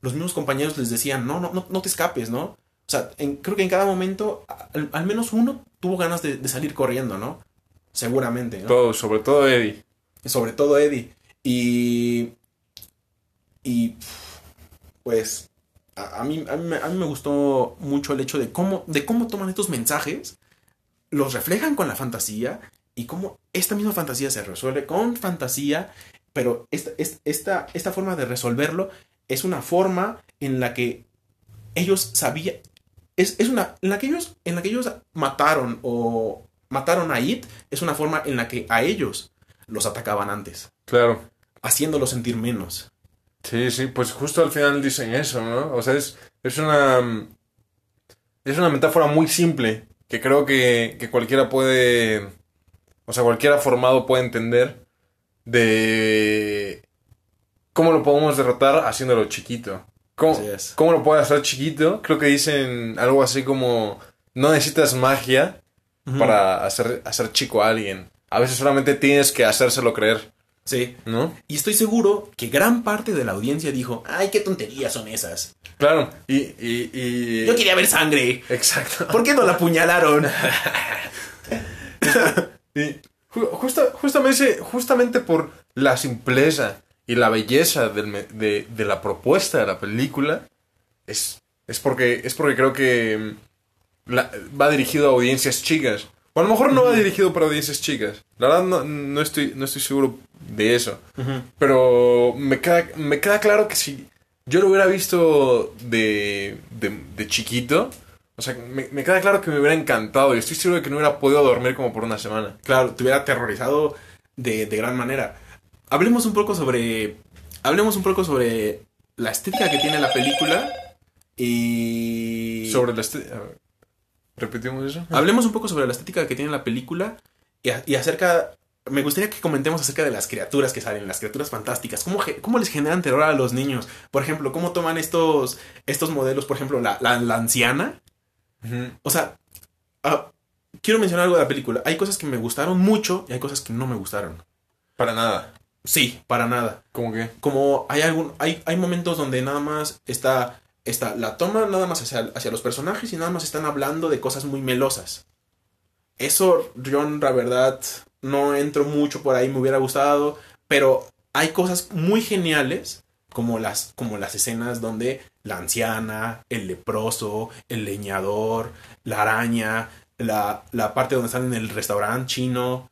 Los mismos compañeros les decían, no, no, no, no te escapes, ¿no? O sea, en- creo que en cada momento, al, al menos uno tuvo ganas de, de salir corriendo, ¿no? Seguramente, ¿no? Todo, sobre todo Eddie. Sobre todo Eddie. Y. Y. Pues. A, a mí, a, mí, me- a mí me gustó mucho el hecho de cómo, de cómo toman estos mensajes, los reflejan con la fantasía y cómo esta misma fantasía se resuelve con fantasía, pero esta, es- esta, esta forma de resolverlo es una forma en la que ellos sabían. Es, es una. En la que ellos. En la que ellos mataron o. Mataron a It. Es una forma en la que a ellos los atacaban antes. Claro. Haciéndolos sentir menos. Sí, sí, pues justo al final dicen eso, ¿no? O sea, es, es una. Es una metáfora muy simple que creo que, que cualquiera puede. O sea, cualquiera formado puede entender de. ¿Cómo lo podemos derrotar haciéndolo chiquito? ¿Cómo, Así es. ¿Cómo lo puedes hacer chiquito? Creo que dicen algo así como. No necesitas magia para hacer, hacer chico a alguien. A veces solamente tienes que hacérselo creer, Sí. ¿no? Y estoy seguro que gran parte de la audiencia dijo, ay, qué tonterías son esas. Claro, y. y, y- Yo quería ver sangre. Exacto. ¿Por qué no la apuñalaron? Y ju- justa- justamente, justamente por la simpleza y la belleza del de, de la propuesta de la película, es, es, porque, es porque creo que mm, la- va dirigido a audiencias chicas. O a lo mejor no va dirigido para audiencias chicas. La verdad no, no, estoy, no estoy seguro de eso. Pero me queda, me queda claro que si yo lo hubiera visto de, de, de chiquito, o sea, me, me queda claro que me hubiera encantado y estoy seguro de que no hubiera podido dormir como por una semana. Claro, te hubiera aterrorizado de, de gran manera. Hablemos un poco sobre. Hablemos un poco sobre la estética que tiene la película. Y. Sobre la... a ver, ¿Repetimos eso? Hablemos un poco sobre la estética que tiene la película. Y, a- y acerca. Me gustaría que comentemos acerca de las criaturas que salen, las criaturas fantásticas. ¿Cómo, cómo les generan terror a los niños? Por ejemplo, ¿cómo toman estos, estos modelos? Por ejemplo, la, la, la anciana. O sea, ah, quiero mencionar algo de la película. Hay cosas que me gustaron mucho y hay cosas que no me gustaron. Para nada. Sí, para nada. ¿Cómo que? Como hay algún, hay, hay momentos donde nada más está, está la toma nada más hacia, hacia los personajes y nada más están hablando de cosas muy melosas. Eso, yo la verdad no entro mucho por ahí, me hubiera gustado, pero hay cosas muy geniales como las, como las escenas donde la anciana, el leproso, el leñador, la araña, la, la parte donde están en el restaurante chino.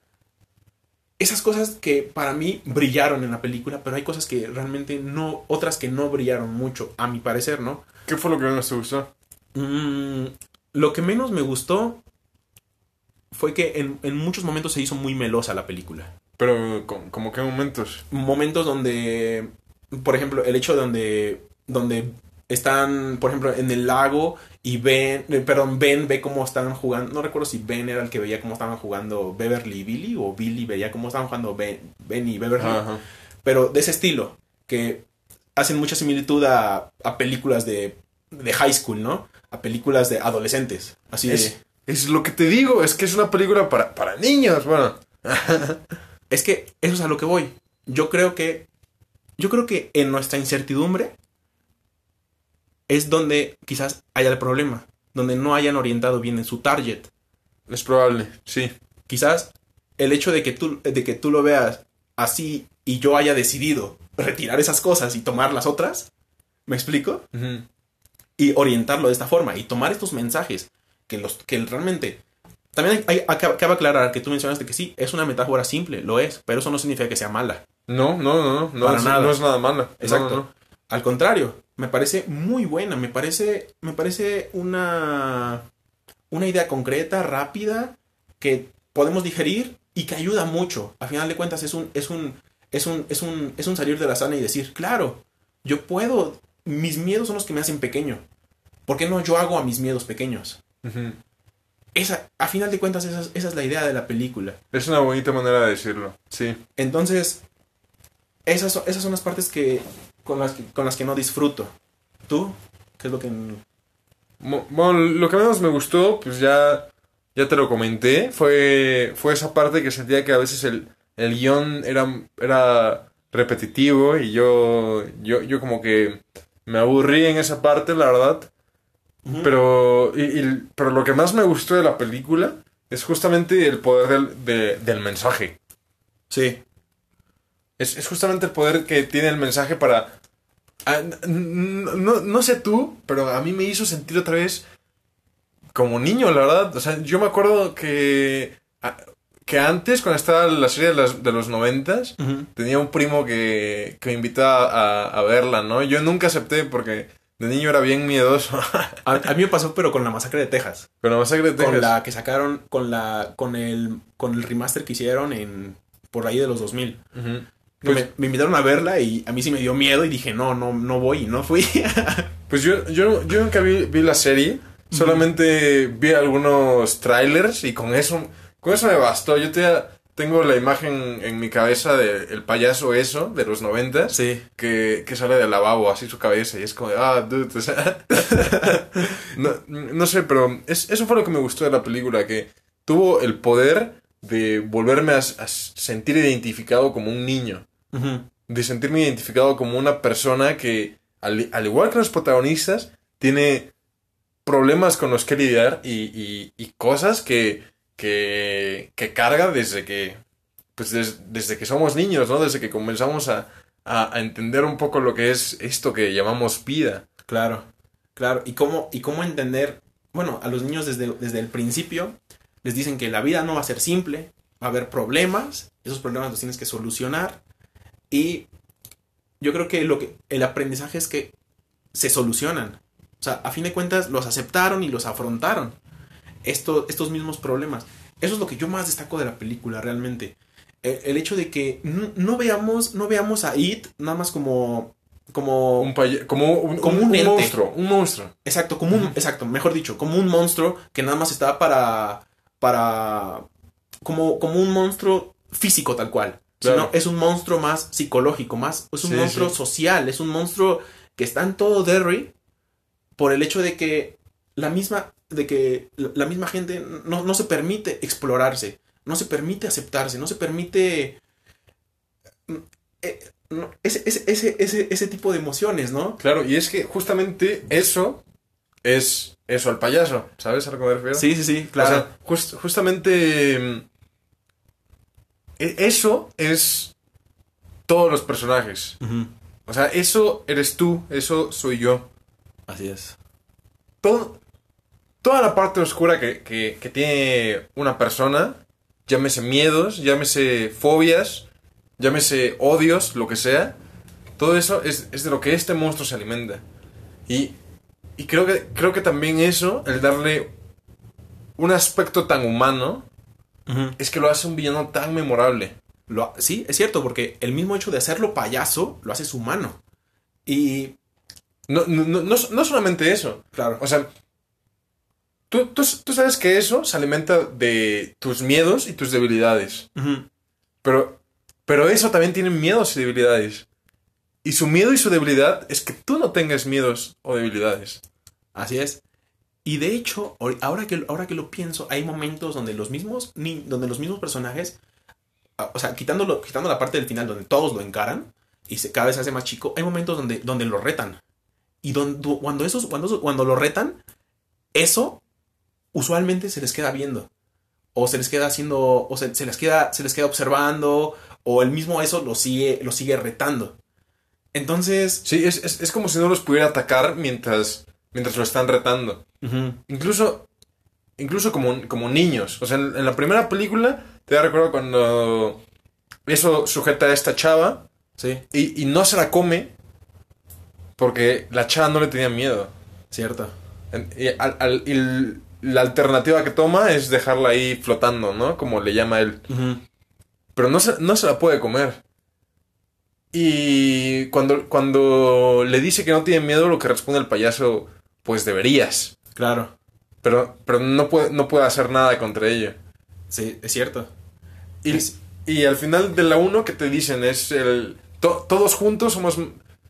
Esas cosas que para mí brillaron en la película, pero hay cosas que realmente no, otras que no brillaron mucho, a mi parecer, ¿no? ¿Qué fue lo que menos te gustó? Mm, lo que menos me gustó fue que en, en muchos momentos se hizo muy melosa la película. Pero, ¿cómo, cómo qué momentos? Momentos donde, por ejemplo, el hecho de donde, donde están, por ejemplo, en el lago y Ben, eh, perdón, Ben ve cómo están jugando, no recuerdo si Ben era el que veía cómo estaban jugando Beverly y Billy o Billy veía cómo estaban jugando Ben, ben y Beverly, Ajá. pero de ese estilo, que hacen mucha similitud a, a películas de, de high school, ¿no? A películas de adolescentes, así de... Es, es lo que te digo, es que es una película para, para niños, bueno. Es que eso es a lo que voy. Yo creo que. Yo creo que en nuestra incertidumbre es donde quizás haya el problema. Donde no hayan orientado bien en su target. Es probable, sí. Quizás el hecho de que tú, de que tú lo veas así y yo haya decidido retirar esas cosas y tomar las otras. ¿Me explico? Y orientarlo de esta forma. Y tomar estos mensajes. Que los. que realmente. También hay, acaba, cabe aclarar que tú mencionaste que sí, es una metáfora simple, lo es, pero eso no significa que sea mala. No, no, no, no. No, Para es, nada. no es nada malo. Exacto. No, no. Al contrario, me parece muy buena. Me parece, me parece una, una idea concreta, rápida, que podemos digerir y que ayuda mucho. A final de cuentas, es un, es un, es un, es un, es un salir de la sala y decir, claro, yo puedo. Mis miedos son los que me hacen pequeño. ¿Por qué no yo hago a mis miedos pequeños? Esa, a final de cuentas, esa, es- esa es la idea de la película. Es una bonita manera de decirlo, sí. Entonces, esas, esas son las partes que con, las que con las que no disfruto. ¿Tú? ¿Qué es lo que... Bueno, lo que menos me gustó, pues ya, ya te lo comenté, fue, fue esa parte que sentía que a veces el, el guion era, era repetitivo y yo, yo, yo como que me aburrí en esa parte, la verdad. Pero, y- y- pero lo que más me gustó de la película es justamente el poder del, de- del mensaje. Sí. Es, es justamente el poder que tiene el mensaje para... Ah, no, no sé tú, pero a mí me hizo sentir otra vez como niño, la verdad. O sea, yo me acuerdo que... ah, Que antes, cuando estaba la serie de, las- de los noventas, tenía un primo que, que me invitaba a, a verla, ¿no? Yo nunca acepté porque de niño era bien miedoso. A, a mí me pasó, pero con la masacre de Texas. Con la masacre de Texas. Con la que sacaron, con la, con el, con el remaster que hicieron en, por ahí de los 2000. Ujú. No, Pues- me, me invitaron a verla y a mí sí me dio miedo y dije, no, no, no voy y no fui. Pues yo, yo, yo nunca vi, vi la serie, solamente vi algunos trailers y con eso, con eso me bastó. Yo te, tengo la imagen en mi cabeza del payaso eso, de los noventas, sí. que, que sale del lavabo, así su cabeza, y es como, de, ah, dude, o sea, no, no sé, pero es- eso fue lo que me gustó de la película, que tuvo el poder de volverme a, a sentir identificado como un niño de sentirme identificado como una persona que, al, al igual que los protagonistas, tiene problemas con los que lidiar y, y- y cosas que, que, que carga desde que, pues des- desde que somos niños, ¿no? Desde que comenzamos a, a- a entender un poco lo que es esto que llamamos vida. Claro, claro. ¿Y cómo, y cómo entender? Bueno, a los niños desde, desde el principio les dicen que la vida no va a ser simple, va a haber problemas, esos problemas los tienes que solucionar. Y yo creo que, lo que el aprendizaje es que se solucionan. O sea, a fin de cuentas los aceptaron y los afrontaron. Esto, estos mismos problemas. Eso es lo que yo más destaco de la película, realmente. El, el hecho de que no, no veamos, no veamos a It nada más como, como Un como un, Como un- un un ente. monstruo, un monstruo. Exacto, como un, exacto, mejor dicho, como un monstruo que nada más está para, para, como, como un monstruo físico tal cual. Claro. Sino es un monstruo más psicológico, más, es un Sí, monstruo sí. social, es un monstruo que está en todo Derry por el hecho de que la misma, de que la misma gente no, no se permite explorarse, no se permite aceptarse, no se permite mm, eh, no, ese, ese, ese, ese, ese tipo de emociones, ¿no? Claro, y es que justamente eso es eso, el payaso, ¿sabes a lo que me refiero? Sí, sí, sí, O claro. sea, justamente mm, eso es todos los personajes. O sea, eso eres tú, eso soy yo. Así es. Todo, toda la parte oscura que, que- que tiene una persona, llámese miedos, llámese fobias, llámese odios, lo que sea, todo eso es, es de lo que este monstruo se alimenta. Y, y creo, que, creo que también eso, el darle un aspecto tan humano, es que lo hace un villano tan memorable. Lo, sí, es cierto, porque el mismo hecho de hacerlo payaso lo haces humano. Y, No, no, no, no, no solamente eso. claro, O sea, tú, tú, tú sabes que eso se alimenta de tus miedos y tus debilidades. Pero, pero eso también tiene miedos y debilidades. Y su miedo y su debilidad es que tú no tengas miedos o debilidades. así es. Y de hecho, ahor- ahora que, ahora que lo pienso, hay momentos donde los mismos, ni- donde los mismos personajes, ah, o sea, quitándolo, quitando la parte del final donde todos lo encaran y cada vez se hace más chico, hay momentos donde, donde lo retan. Y donde, cuando, esos, cuando, cuando lo retan, eso usualmente se les queda viendo. O se les queda haciendo, o se, se les queda, se les queda observando, o el mismo eso lo sigue, lo sigue retando. Entonces, Sí, es, es como si no los pudiera atacar mientras, mientras lo están retando. Incluso, incluso como, como niños. O sea, en, en la primera película, te recuerdo cuando eso sujeta a esta chava sí, y, y no se la come porque la chava no le tenía miedo. cierto. Y, al- al- y la alternativa que toma es dejarla ahí flotando, ¿no? Como le llama él. Pero no se, no se la puede comer. Y cuando, cuando le dice que no tiene miedo, lo que responde el payaso, pues deberías. Claro. pero, pero no, puede, no puede hacer nada contra ella. Sí, es cierto. Y, Es- y al final de la 1 que te dicen es el... to- todos juntos somos...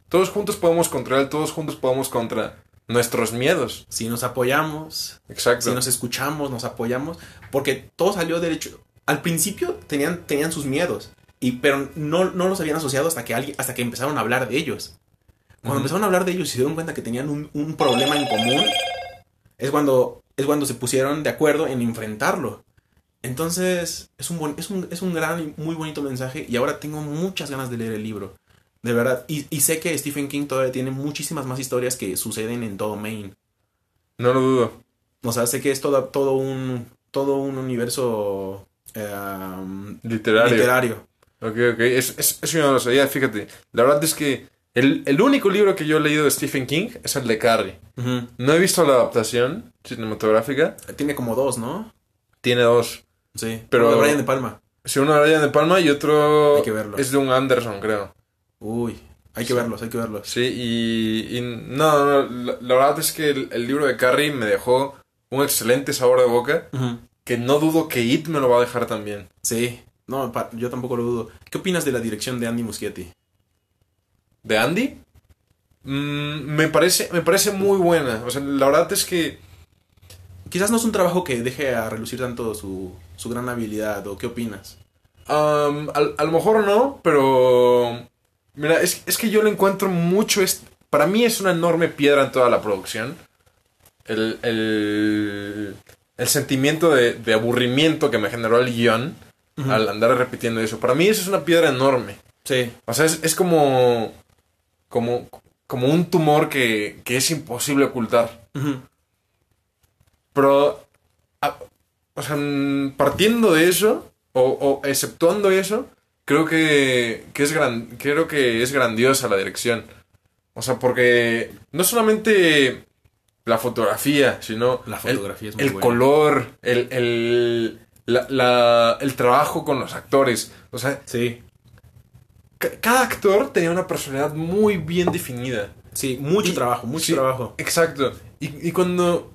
Todos juntos podemos contra él, todos juntos podemos contra nuestros miedos. Si nos apoyamos, Exacto. si nos escuchamos, nos apoyamos, porque todo salió del hecho. Al principio tenían, tenían sus miedos, y, pero no, no los habían asociado hasta que, alguien, hasta que empezaron a hablar de ellos. Cuando empezaron a hablar de ellos y se dieron cuenta que tenían un, un problema en común, es cuando, es cuando se pusieron de acuerdo en enfrentarlo. Entonces, es un, buen, es, un, es un gran y muy bonito mensaje y ahora tengo muchas ganas de leer el libro. De verdad. Y, y sé que Stephen King todavía tiene muchísimas más historias que suceden en todo Maine. No lo dudo. O sea, sé que es todo, todo un todo un universo eh, Literario. literario. Ok, ok. Es, es, eso yo no lo sabía, fíjate. La verdad es que el, el único libro que yo he leído de Stephen King es el de Carrie. No he visto la adaptación cinematográfica. Tiene como dos, ¿no? Tiene dos. Sí. Pero- Pero de Brian De Palma. Sí, uno de Brian De Palma y otro Hay que verlo. es de un Anderson, creo. Uy, hay que verlos, hay que verlos. Sí, y, y no, no, la, la verdad es que el, el libro de Carrie me dejó un excelente sabor de boca que no dudo que It me lo va a dejar también. Sí. No, pa- yo tampoco lo dudo. ¿Qué opinas de la dirección de Andy Muschietti? ¿De Andy? Mm, me, parece, me parece muy buena. O sea, la verdad es que Quizás no es un trabajo que deje a relucir tanto su, su gran habilidad, ¿o qué opinas? um, al- a, lo mejor no, pero... Mira, es, es que yo le encuentro mucho... para mí es una enorme piedra en toda la producción. El, el, el sentimiento de, de aburrimiento que me generó el guion al andar repitiendo eso. Para mí eso es una piedra enorme. Sí. O sea, es, es como, como, como un tumor que, que es imposible ocultar. Pero, a- o sea, partiendo de eso, o, o exceptuando eso, creo que, que es gran, creo que es grandiosa la dirección. O sea, porque no solamente la fotografía, sino La el- fotografía es muy el buena. color, el, el, la- la- el trabajo con los actores. O sea, Sí. Ca- cada actor tenía una personalidad muy bien definida. Sí, mucho Y- trabajo, mucho sí, trabajo. Exacto. Y, y cuando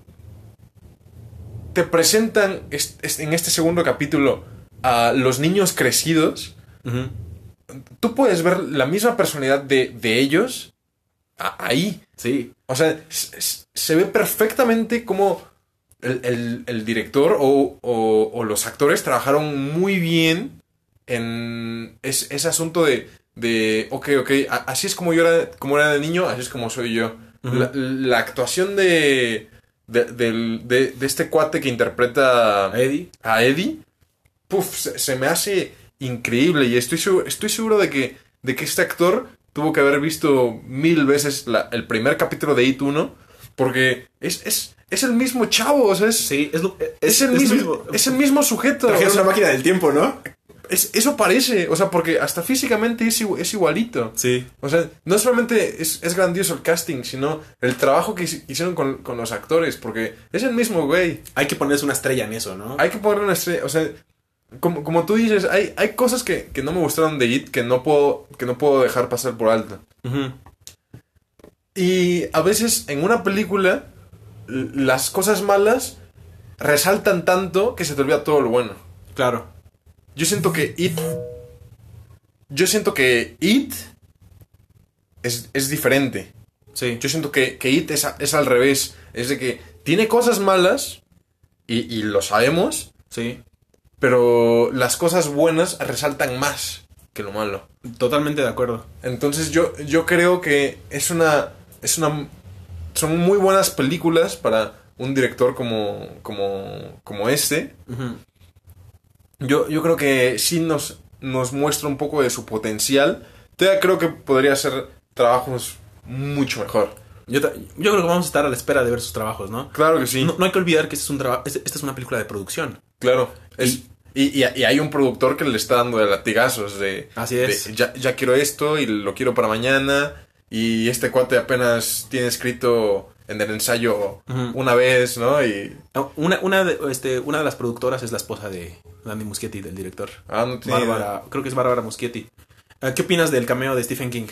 te presentan est- est- en este segundo capítulo a los niños crecidos, tú puedes ver la misma personalidad de, de ellos ahí. Sí. O sea, se ve perfectamente como el, el- el director o, o- o los actores trabajaron muy bien en es- ese asunto de, de, ok, ok, así es como yo era, como era de niño, así es como soy yo. La, la actuación de, de, de- de este cuate que interpreta ¿A Eddie? a Eddie, puf, se, se me hace increíble y estoy seguro, estoy seguro de que, de que este actor tuvo que haber visto mil veces la- el primer capítulo de It 1 porque es, es, es el mismo chavo, o sea, es, Sí, es, lo- es, el, mismo, es el mismo sujeto. Sea, una máquina del tiempo, ¿no? Es- eso parece, o sea, porque hasta físicamente es, es igualito. Sí. O sea, no solamente es, es grandioso el casting, sino el trabajo que hici- hicieron con, con los actores, porque es el mismo güey. Hay que ponerse una estrella en eso, ¿no? Hay que ponerle una estrella, o sea, como, como tú dices, hay, hay cosas que, que no me gustaron de It que no puedo, que no puedo dejar pasar por alto. Ujú. Y a veces en una película las cosas malas resaltan tanto que se te olvida todo lo bueno. Claro. Yo siento que It. Yo siento que It es, es diferente. Sí. Yo siento que, que It es, a- es al revés. Es de que tiene cosas malas y, y lo sabemos, Sí. pero las cosas buenas resaltan más que lo malo. Totalmente de acuerdo. Entonces yo, yo creo que es una, es una... Son muy buenas películas para un director como, como, como este. Yo, yo creo que sí nos, nos muestra un poco de su potencial. Todavía creo que podría hacer trabajos mucho mejor. Yo, yo creo que vamos a estar a la espera de ver sus trabajos, ¿no? Claro que sí. No, no hay que olvidar que este es un trabajo, esta es una película de producción. Claro. Es- y, y- y hay un productor que le está dando de latigazos de... Así de, es. ya, ya quiero esto y lo quiero para mañana. Y este cuate apenas tiene escrito en el ensayo una vez, ¿no? Y... No, Una, una, de, este, una de las productoras es la esposa de Andy Muschietti, del director. Ah, no tiene idea. Bárbara, creo que es Bárbara Muschietti. Ah, ¿Qué opinas del cameo de Stephen King?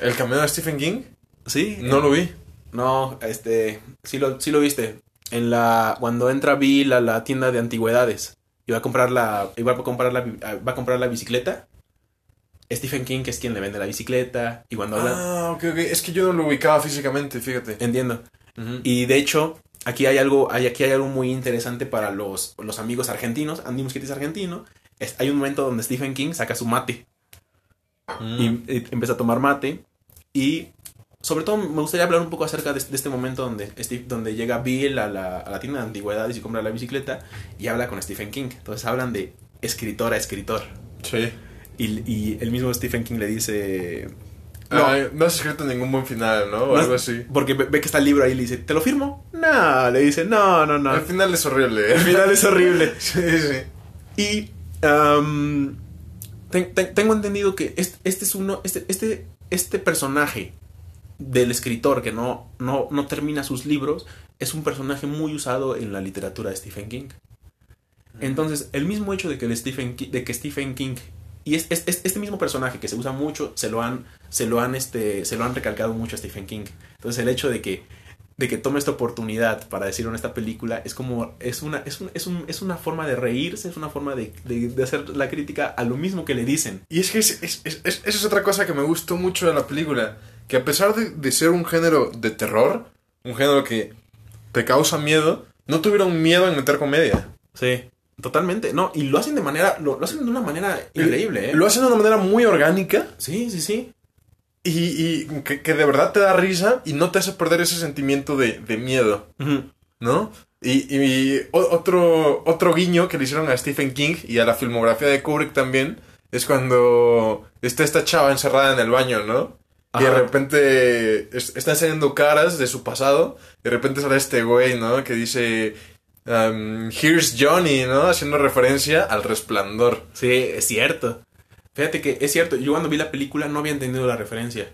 ¿El cameo de Stephen King? Sí. No lo vi. No, este, sí lo, sí lo viste. En la, cuando entra Bill a la tienda de antigüedades y va a comprar la, y va a comprar la, va a comprar la bicicleta. Stephen King es quien le vende la bicicleta y cuando habla, Ah, ok, ok. Es que yo no lo ubicaba físicamente, fíjate. entiendo. Ujú. Y de hecho, aquí hay algo, hay, aquí hay algo muy interesante para los, los amigos argentinos. Andy Muschietti es argentino. Es- hay un momento donde Stephen King saca su mate Mm. y, y empieza a tomar mate. Y sobre todo me gustaría hablar un poco acerca de, de este momento donde, Steve- donde llega Bill a la, a la tienda de antigüedades y compra la bicicleta y habla con Stephen King. Entonces hablan de escritor a escritor. Sí. Y, y el mismo Stephen King le dice... No, No, no has escrito ningún buen final, ¿no? O no- algo así. Porque ve, que está el libro ahí y le dice, ¿te lo firmo? No, le dice, no, no, no. El final es horrible. El final es horrible. sí, sí. Y ten- ten- tengo entendido que este, este es uno, este, este, este personaje del escritor que no, no, no termina sus libros es un personaje muy usado en la literatura de Stephen King. Entonces, el mismo hecho de que, el Stephen de que Stephen King y es, es- es- este mismo personaje que se usa mucho, se lo han, se lo han, este, se lo han recalcado mucho a Stephen King. Entonces, el hecho de que, de que tome esta oportunidad para decirlo en esta película es como, es una, es un, es un- es una forma de reírse, es una forma de, de- de hacer la crítica a lo mismo que le dicen. Y es que es- es- es- es- esa es otra cosa que me gustó mucho de la película. Que a pesar de, de ser un género de terror, un género que te causa miedo, no tuvieron miedo en meter comedia. Sí, totalmente. No, y lo hacen de manera, lo, lo hacen de una manera increíble, ¿eh? Lo hacen de una manera muy orgánica Sí, sí, sí. y, y que, que de verdad te da risa y no te hace perder ese sentimiento de, de miedo. ¿no? Y, otro, otro guiño que le hicieron a Stephen King y a la filmografía de Kubrick también es cuando está esta chava encerrada en el baño, ¿no? Y de repente es- están saliendo caras de su pasado. Y de repente sale este güey, ¿no? Que dice, um, Here's Johnny, ¿no? Haciendo referencia al resplandor. Sí, es cierto. Fíjate que es cierto, yo cuando vi la película no había entendido la referencia.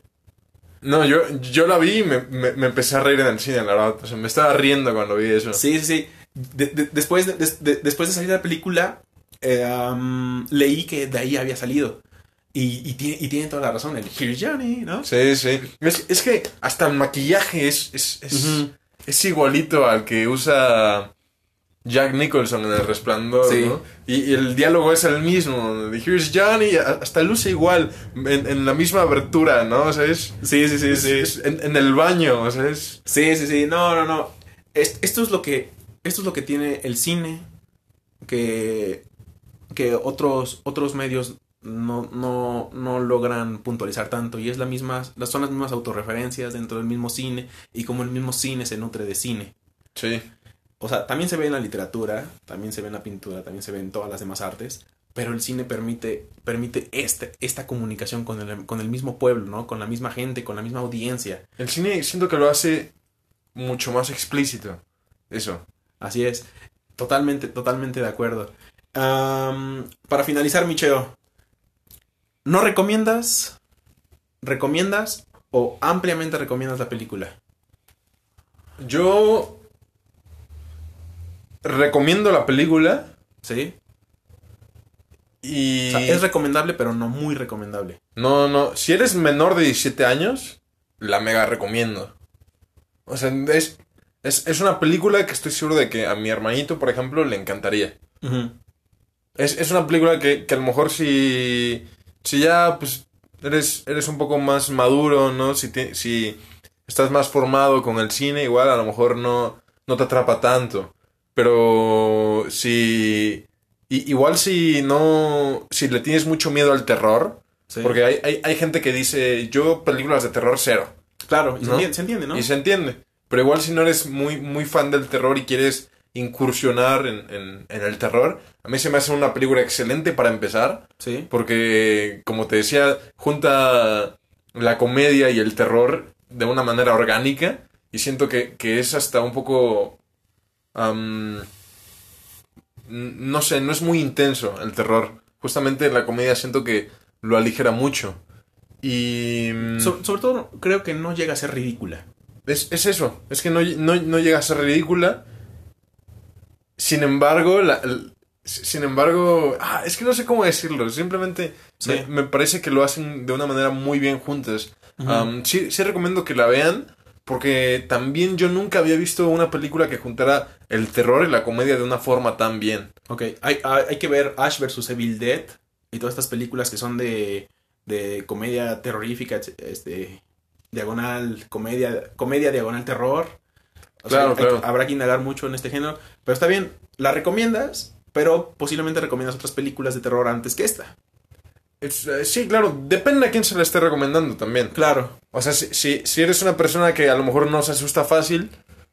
No, yo, yo la vi y me, me- me empecé a reír en el cine, la verdad. O sea, me estaba riendo cuando vi eso. Sí, sí, sí. De- de- después, de, de- después de salir de la película, eh, am, leí que de ahí había salido. Y, y tiene, y tiene toda la razón, el Here's Johnny, ¿no? Sí, sí. Es, es que hasta el maquillaje es, es, es, es igualito al que usa Jack Nicholson en El Resplandor, Sí. ¿no? Y, y el diálogo es el mismo. de Here's Johnny, hasta luce igual, en, en la misma abertura, ¿no? O sea, es... Sí, sí, sí, es- sí. es en, en el baño, o sea, es... Sí, sí, sí. No, no, no. Es- esto es lo que. Esto es lo que tiene el cine. Que. Que otros. otros medios no, no, no logran puntualizar tanto. Y es la misma. Son las mismas autorreferencias dentro del mismo cine. Y como el mismo cine se nutre de cine. Sí. O sea, también se ve en la literatura, también se ve en la pintura, también se ve en todas las demás artes, pero el cine permite, permite este, esta comunicación con el, con el mismo pueblo, ¿no? Con la misma gente, con la misma audiencia. El cine siento que lo hace mucho más explícito. Eso. Así es. Totalmente, totalmente de acuerdo. Para finalizar, Micheo, ¿no recomiendas, recomiendas o ampliamente recomiendas la película? Yo... Recomiendo la película ¿Sí? y... O sea, es recomendable, pero no muy recomendable. No, no. Si eres menor de 17 años, la mega recomiendo. O sea, es, es, es una película que estoy seguro de que a mi hermanito, por ejemplo, le encantaría. Es, es una película que, que a lo mejor si, si ya pues eres, eres un poco más maduro, ¿no? Si, te- si estás más formado con el cine, igual a lo mejor no, no te atrapa tanto. Pero si... igual si no... Si le tienes mucho miedo al terror, Sí. porque hay, hay, hay gente que dice, yo películas de terror cero. Claro, y se, entiende, se entiende, ¿no? Y se entiende. Pero igual si no eres muy, muy fan del terror y quieres incursionar en, en, en el terror, a mí se me hace una película excelente para empezar, Sí. porque como te decía, junta la comedia y el terror de una manera orgánica y siento que, que es hasta un poco... no sé, no es muy intenso el terror. Justamente la comedia siento que lo aligera mucho. Y... mm, So- sobre todo, creo que no llega a ser ridícula. es, es eso, es que no, no, no llega a ser ridícula. Sin embargo, la- sin embargo, ah, es que no sé cómo decirlo, simplemente Sí. me, me parece que lo hacen de una manera muy bien juntas. Sí, sí recomiendo que la vean, porque también yo nunca había visto una película que juntara el terror y la comedia de una forma tan bien. Ok, hay, hay, hay que ver Ash vs. Evil Dead y todas estas películas que son de, de comedia terrorífica, este, diagonal, comedia, comedia diagonal terror. O sea, Claro, hay- claro. habrá que indagar mucho en este género. Pero está bien, la recomiendas, pero posiblemente recomiendas otras películas de terror antes que esta. Es- eh, sí, claro, depende a quién se la esté recomendando también. Claro, O sea, si, si, si eres una persona que a lo mejor no se asusta fácil,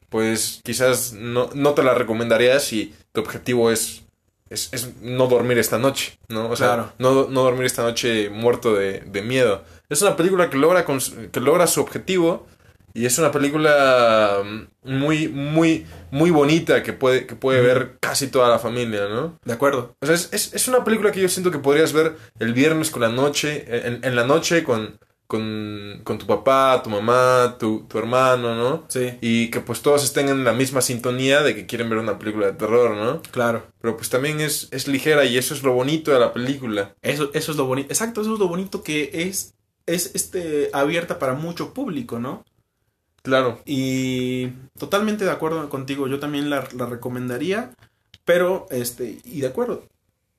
pues quizás no, no te la recomendaría si tu objetivo es, es, es no dormir esta noche, ¿no? O sea, Claro. no, no dormir esta noche muerto de, de miedo. Es una película que logra, que logra su objetivo y es una película mm, muy, muy, muy bonita que puede, que puede ver casi toda la familia, ¿no? de acuerdo. O sea, es, es, es una película que yo siento que podrías ver el viernes con la noche, en, en la noche con, con, con tu papá, tu mamá, tu, tu hermano, ¿no? Sí, Y que pues todos estén en la misma sintonía de que quieren ver una película de terror, ¿no? claro. Pero pues también es, es ligera y eso es lo bonito de la película. Eso, eso es lo bonito. Exacto, eso es lo bonito que es, es este, abierta para mucho público, ¿no? Claro. Y totalmente de acuerdo contigo, yo también la, la recomendaría, pero, este, y de acuerdo,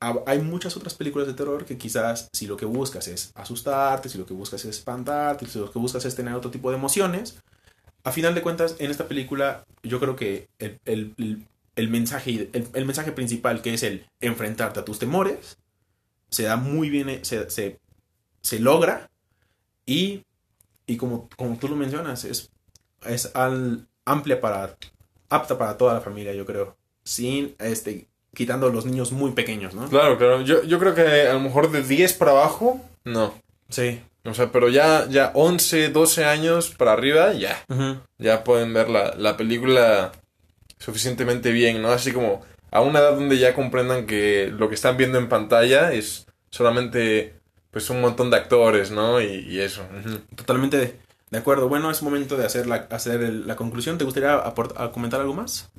ha- hay muchas otras películas de terror que quizás si lo que buscas es asustarte, si lo que buscas es espantarte, si lo que buscas es tener otro tipo de emociones, a final de cuentas, en esta película, yo creo que el, el- el- mensaje, el mensaje principal, que es el enfrentarte a tus temores, se da muy bien, eh, se, se, se logra, y, y como, como tú lo mencionas, es es al, amplia para apta para toda la familia, yo creo. Sin este quitando los niños muy pequeños, ¿no? Claro, claro. Yo, yo creo que a lo mejor de 10 para abajo, no. Sí. O sea, pero ya, ya 11, 12 años para arriba, ya. ya pueden ver la, la película suficientemente bien, ¿no? Así como a una edad donde ya comprendan que lo que están viendo en pantalla es solamente pues un montón de actores, ¿no? Y, y eso. Totalmente de, acuerdo. Bueno, es momento de hacer la, hacer el- la conclusión. ¿Te gustaría aport- a comentar algo más?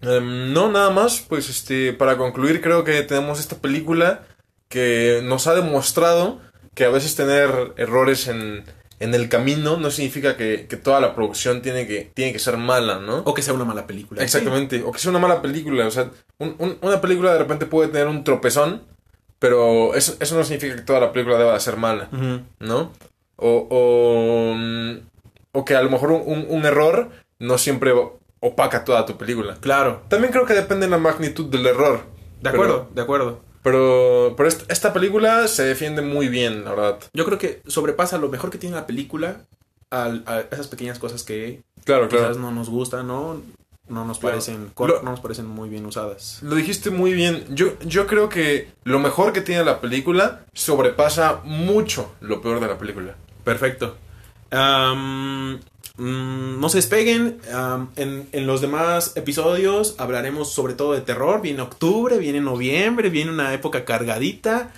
Em, no, nada más, pues este, para concluir creo que tenemos esta película que nos ha demostrado que a veces tener errores en, en el camino no significa que, que toda la producción tiene que, tiene que ser mala, ¿no? O que sea una mala película. Exactamente, o que sea una mala película, o sea, un- un- una película de repente puede tener un tropezón, pero eso, eso no significa que toda la película deba de ser mala. ¿no? O, o, mm, o que a lo mejor un, un- un error no siempre opaca toda tu película. Claro. También creo que depende de la magnitud del error. De Pero- acuerdo, de acuerdo. Pero, pero est- esta película se defiende muy bien, la verdad. Yo creo que sobrepasa lo mejor que tiene la película al- a, esas pequeñas cosas que Claro, quizás claro. no nos gustan, ¿no? No nos parecen Lo- no nos parecen muy bien usadas. Lo dijiste muy bien. Yo, yo creo que lo mejor que tiene la película sobrepasa mucho lo peor de la película. Perfecto. Mm, no se despeguen. en, en los demás episodios hablaremos sobre todo de terror. Viene octubre, viene noviembre, viene una época cargadita.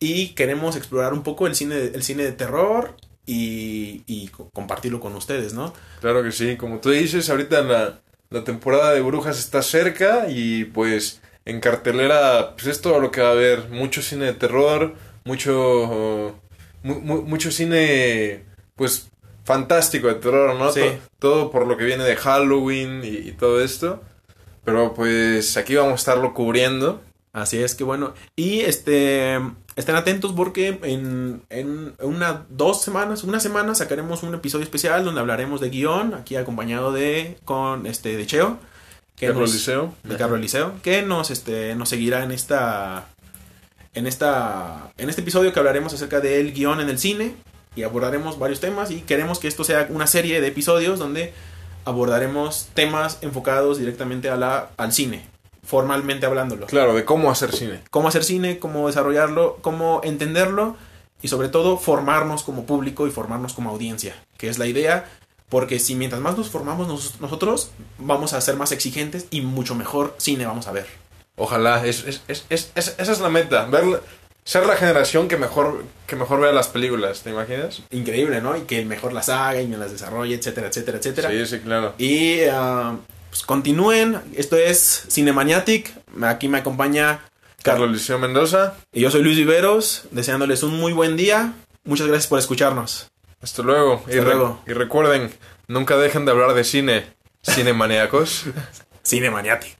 Y queremos explorar un poco el cine, el cine de terror y, y co- compartirlo con ustedes, ¿no? Claro que sí. Como tú dices, ahorita la, la temporada de brujas está cerca y pues en cartelera pues es todo lo que va a haber. Mucho cine de terror, mucho, mu- mu- mucho cine pues fantástico de terror, ¿no? Sí. To- todo por lo que viene de Halloween y, y todo esto. Pero pues aquí vamos a estarlo cubriendo. Así es que bueno. Y este estén atentos porque en, en una dos semanas, una semana sacaremos un episodio especial donde hablaremos de guion, aquí acompañado de con este de Cheo. que Carlos nos- Liceo. de Carlos Liceo, que nos este nos seguirá en esta en esta en este episodio que hablaremos acerca del guion en el cine y abordaremos varios temas y queremos que esto sea una serie de episodios donde abordaremos temas enfocados directamente a la al cine, formalmente hablándolo Claro, de cómo hacer cine. cómo hacer cine, cómo desarrollarlo, cómo entenderlo y sobre todo formarnos como público y formarnos como audiencia, que es la idea, porque si mientras más nos formamos nos- nosotros, vamos a ser más exigentes y mucho mejor cine vamos a ver. Ojalá, es, es- es- es- es- esa es la meta, ver, ser la generación que mejor, que mejor vea las películas, ¿te imaginas? Increíble, ¿no? Y que mejor las haga y me las desarrolle, etcétera, etcétera, etcétera. Sí, sí, claro. Y ah, pues continúen, esto es Cinemaniatic, aquí me acompaña Carlos Liceo Mendoza, y yo soy Luis Viveros, deseándoles un muy buen día. Muchas gracias por escucharnos. hasta luego. y, Hasta re- luego. y recuerden, Nunca dejen de hablar de cine, cinemaniacos. Cinemaniatic.